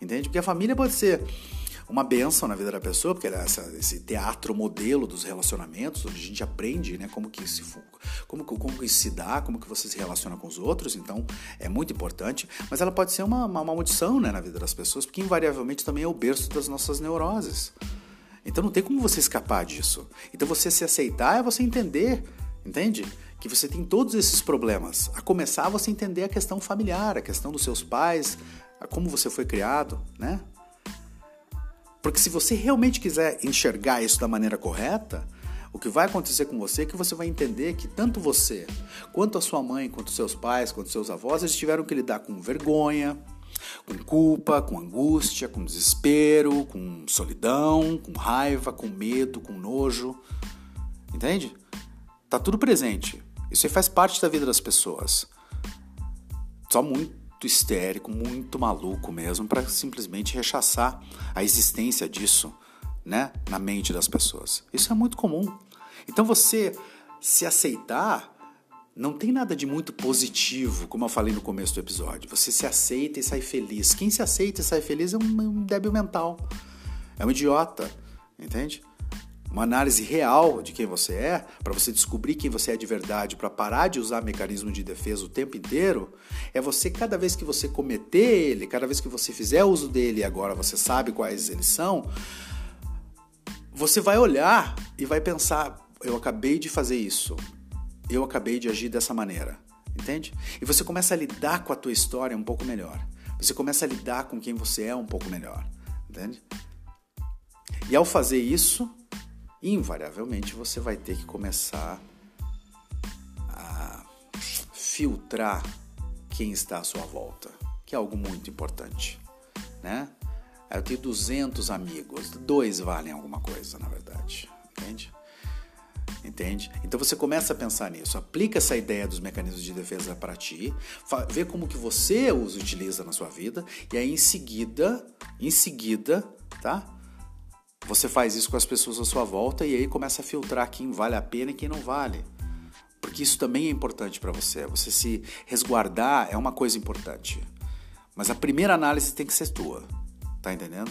Speaker 1: Entende? Porque a família pode ser uma benção na vida da pessoa, porque é essa, esse teatro modelo dos relacionamentos, onde a gente aprende né, como, que se, como, como que se dá, como que você se relaciona com os outros, então é muito importante, mas ela pode ser uma, uma maldição né, na vida das pessoas, porque invariavelmente também é o berço das nossas neuroses. Então não tem como você escapar disso. Então você se aceitar é você entender, entende? Que você tem todos esses problemas. A começar você entender a questão familiar, a questão dos seus pais, como você foi criado, né? Porque se você realmente quiser enxergar isso da maneira correta, o que vai acontecer com você é que você vai entender que tanto você, quanto a sua mãe, quanto seus pais, quanto seus avós, eles tiveram que lidar com vergonha, com culpa, com angústia, com desespero, com solidão, com raiva, com medo, com nojo. Entende? Tá tudo presente. Isso aí faz parte da vida das pessoas. Só muito muito histérico, muito maluco mesmo, para simplesmente rechaçar a existência disso, né, na mente das pessoas. Isso é muito comum. Então você se aceitar não tem nada de muito positivo, como eu falei no começo do episódio. Você se aceita e sai feliz. Quem se aceita e sai feliz é um, um débil mental, é um idiota, entende? Uma análise real de quem você é, para você descobrir quem você é de verdade, para parar de usar mecanismo de defesa o tempo inteiro, é você, cada vez que você cometer ele, cada vez que você fizer uso dele e agora você sabe quais eles são, você vai olhar e vai pensar: eu acabei de fazer isso, eu acabei de agir dessa maneira, entende? E você começa a lidar com a tua história um pouco melhor. Você começa a lidar com quem você é um pouco melhor, entende? E ao fazer isso, invariavelmente você vai ter que começar a filtrar quem está à sua volta, que é algo muito importante, né? Eu tenho 200 amigos, dois valem alguma coisa, na verdade, entende? Entende? Então você começa a pensar nisso, aplica essa ideia dos mecanismos de defesa para ti, vê como que você os utiliza na sua vida e aí em seguida, em seguida, tá? Você faz isso com as pessoas à sua volta e aí começa a filtrar quem vale a pena e quem não vale. Porque isso também é importante para você. Você se resguardar é uma coisa importante. Mas a primeira análise tem que ser tua. Tá entendendo?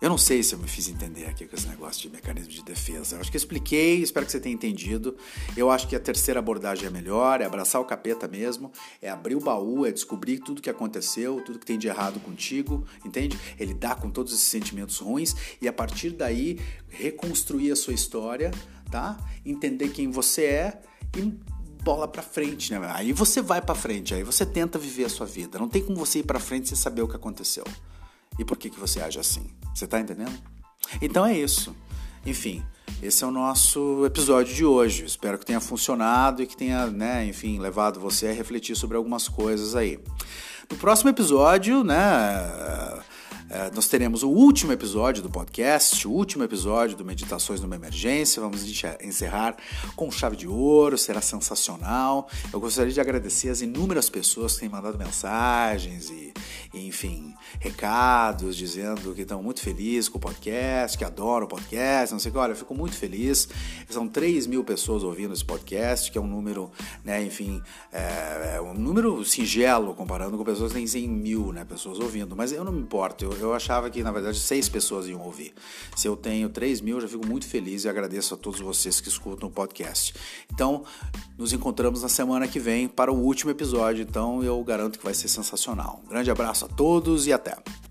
Speaker 1: Eu não sei se eu me fiz entender aqui com esse negócio de mecanismo de defesa. Eu acho que eu expliquei, espero que você tenha entendido. Eu acho que a terceira abordagem é melhor, é abraçar o capeta mesmo, é abrir o baú, é descobrir tudo que aconteceu, tudo que tem de errado contigo, entende? É lidar com todos esses sentimentos ruins e a partir daí reconstruir a sua história, tá? Entender quem você é e bola para frente, né? Aí você vai para frente, aí você tenta viver a sua vida. Não tem como você ir para frente sem saber o que aconteceu. E por que, que você age assim? Você tá entendendo? Então é isso. Enfim, esse é o nosso episódio de hoje. Espero que tenha funcionado e que tenha, né, enfim, levado você a refletir sobre algumas coisas aí. No próximo episódio, né, nós teremos o último episódio do podcast, o último episódio do Meditações numa Emergência. Vamos encerrar com chave de ouro, será sensacional. Eu gostaria de agradecer as inúmeras pessoas que têm mandado mensagens e, e enfim, recados dizendo que estão muito felizes com o podcast, que adoram o podcast, não sei o que. Olha, eu fico muito feliz. São 3 mil pessoas ouvindo esse podcast, que é um número, né, enfim, é, é um número singelo comparando com pessoas que têm 100 mil né, pessoas ouvindo. Mas eu não me importo, eu, eu achava que na verdade seis pessoas iam ouvir. Se eu tenho 3 mil, eu já fico muito feliz e agradeço a todos vocês que escutam o podcast. Então, nos encontramos na semana que vem para o último episódio. Então, eu garanto que vai ser sensacional. Um grande abraço a todos e até!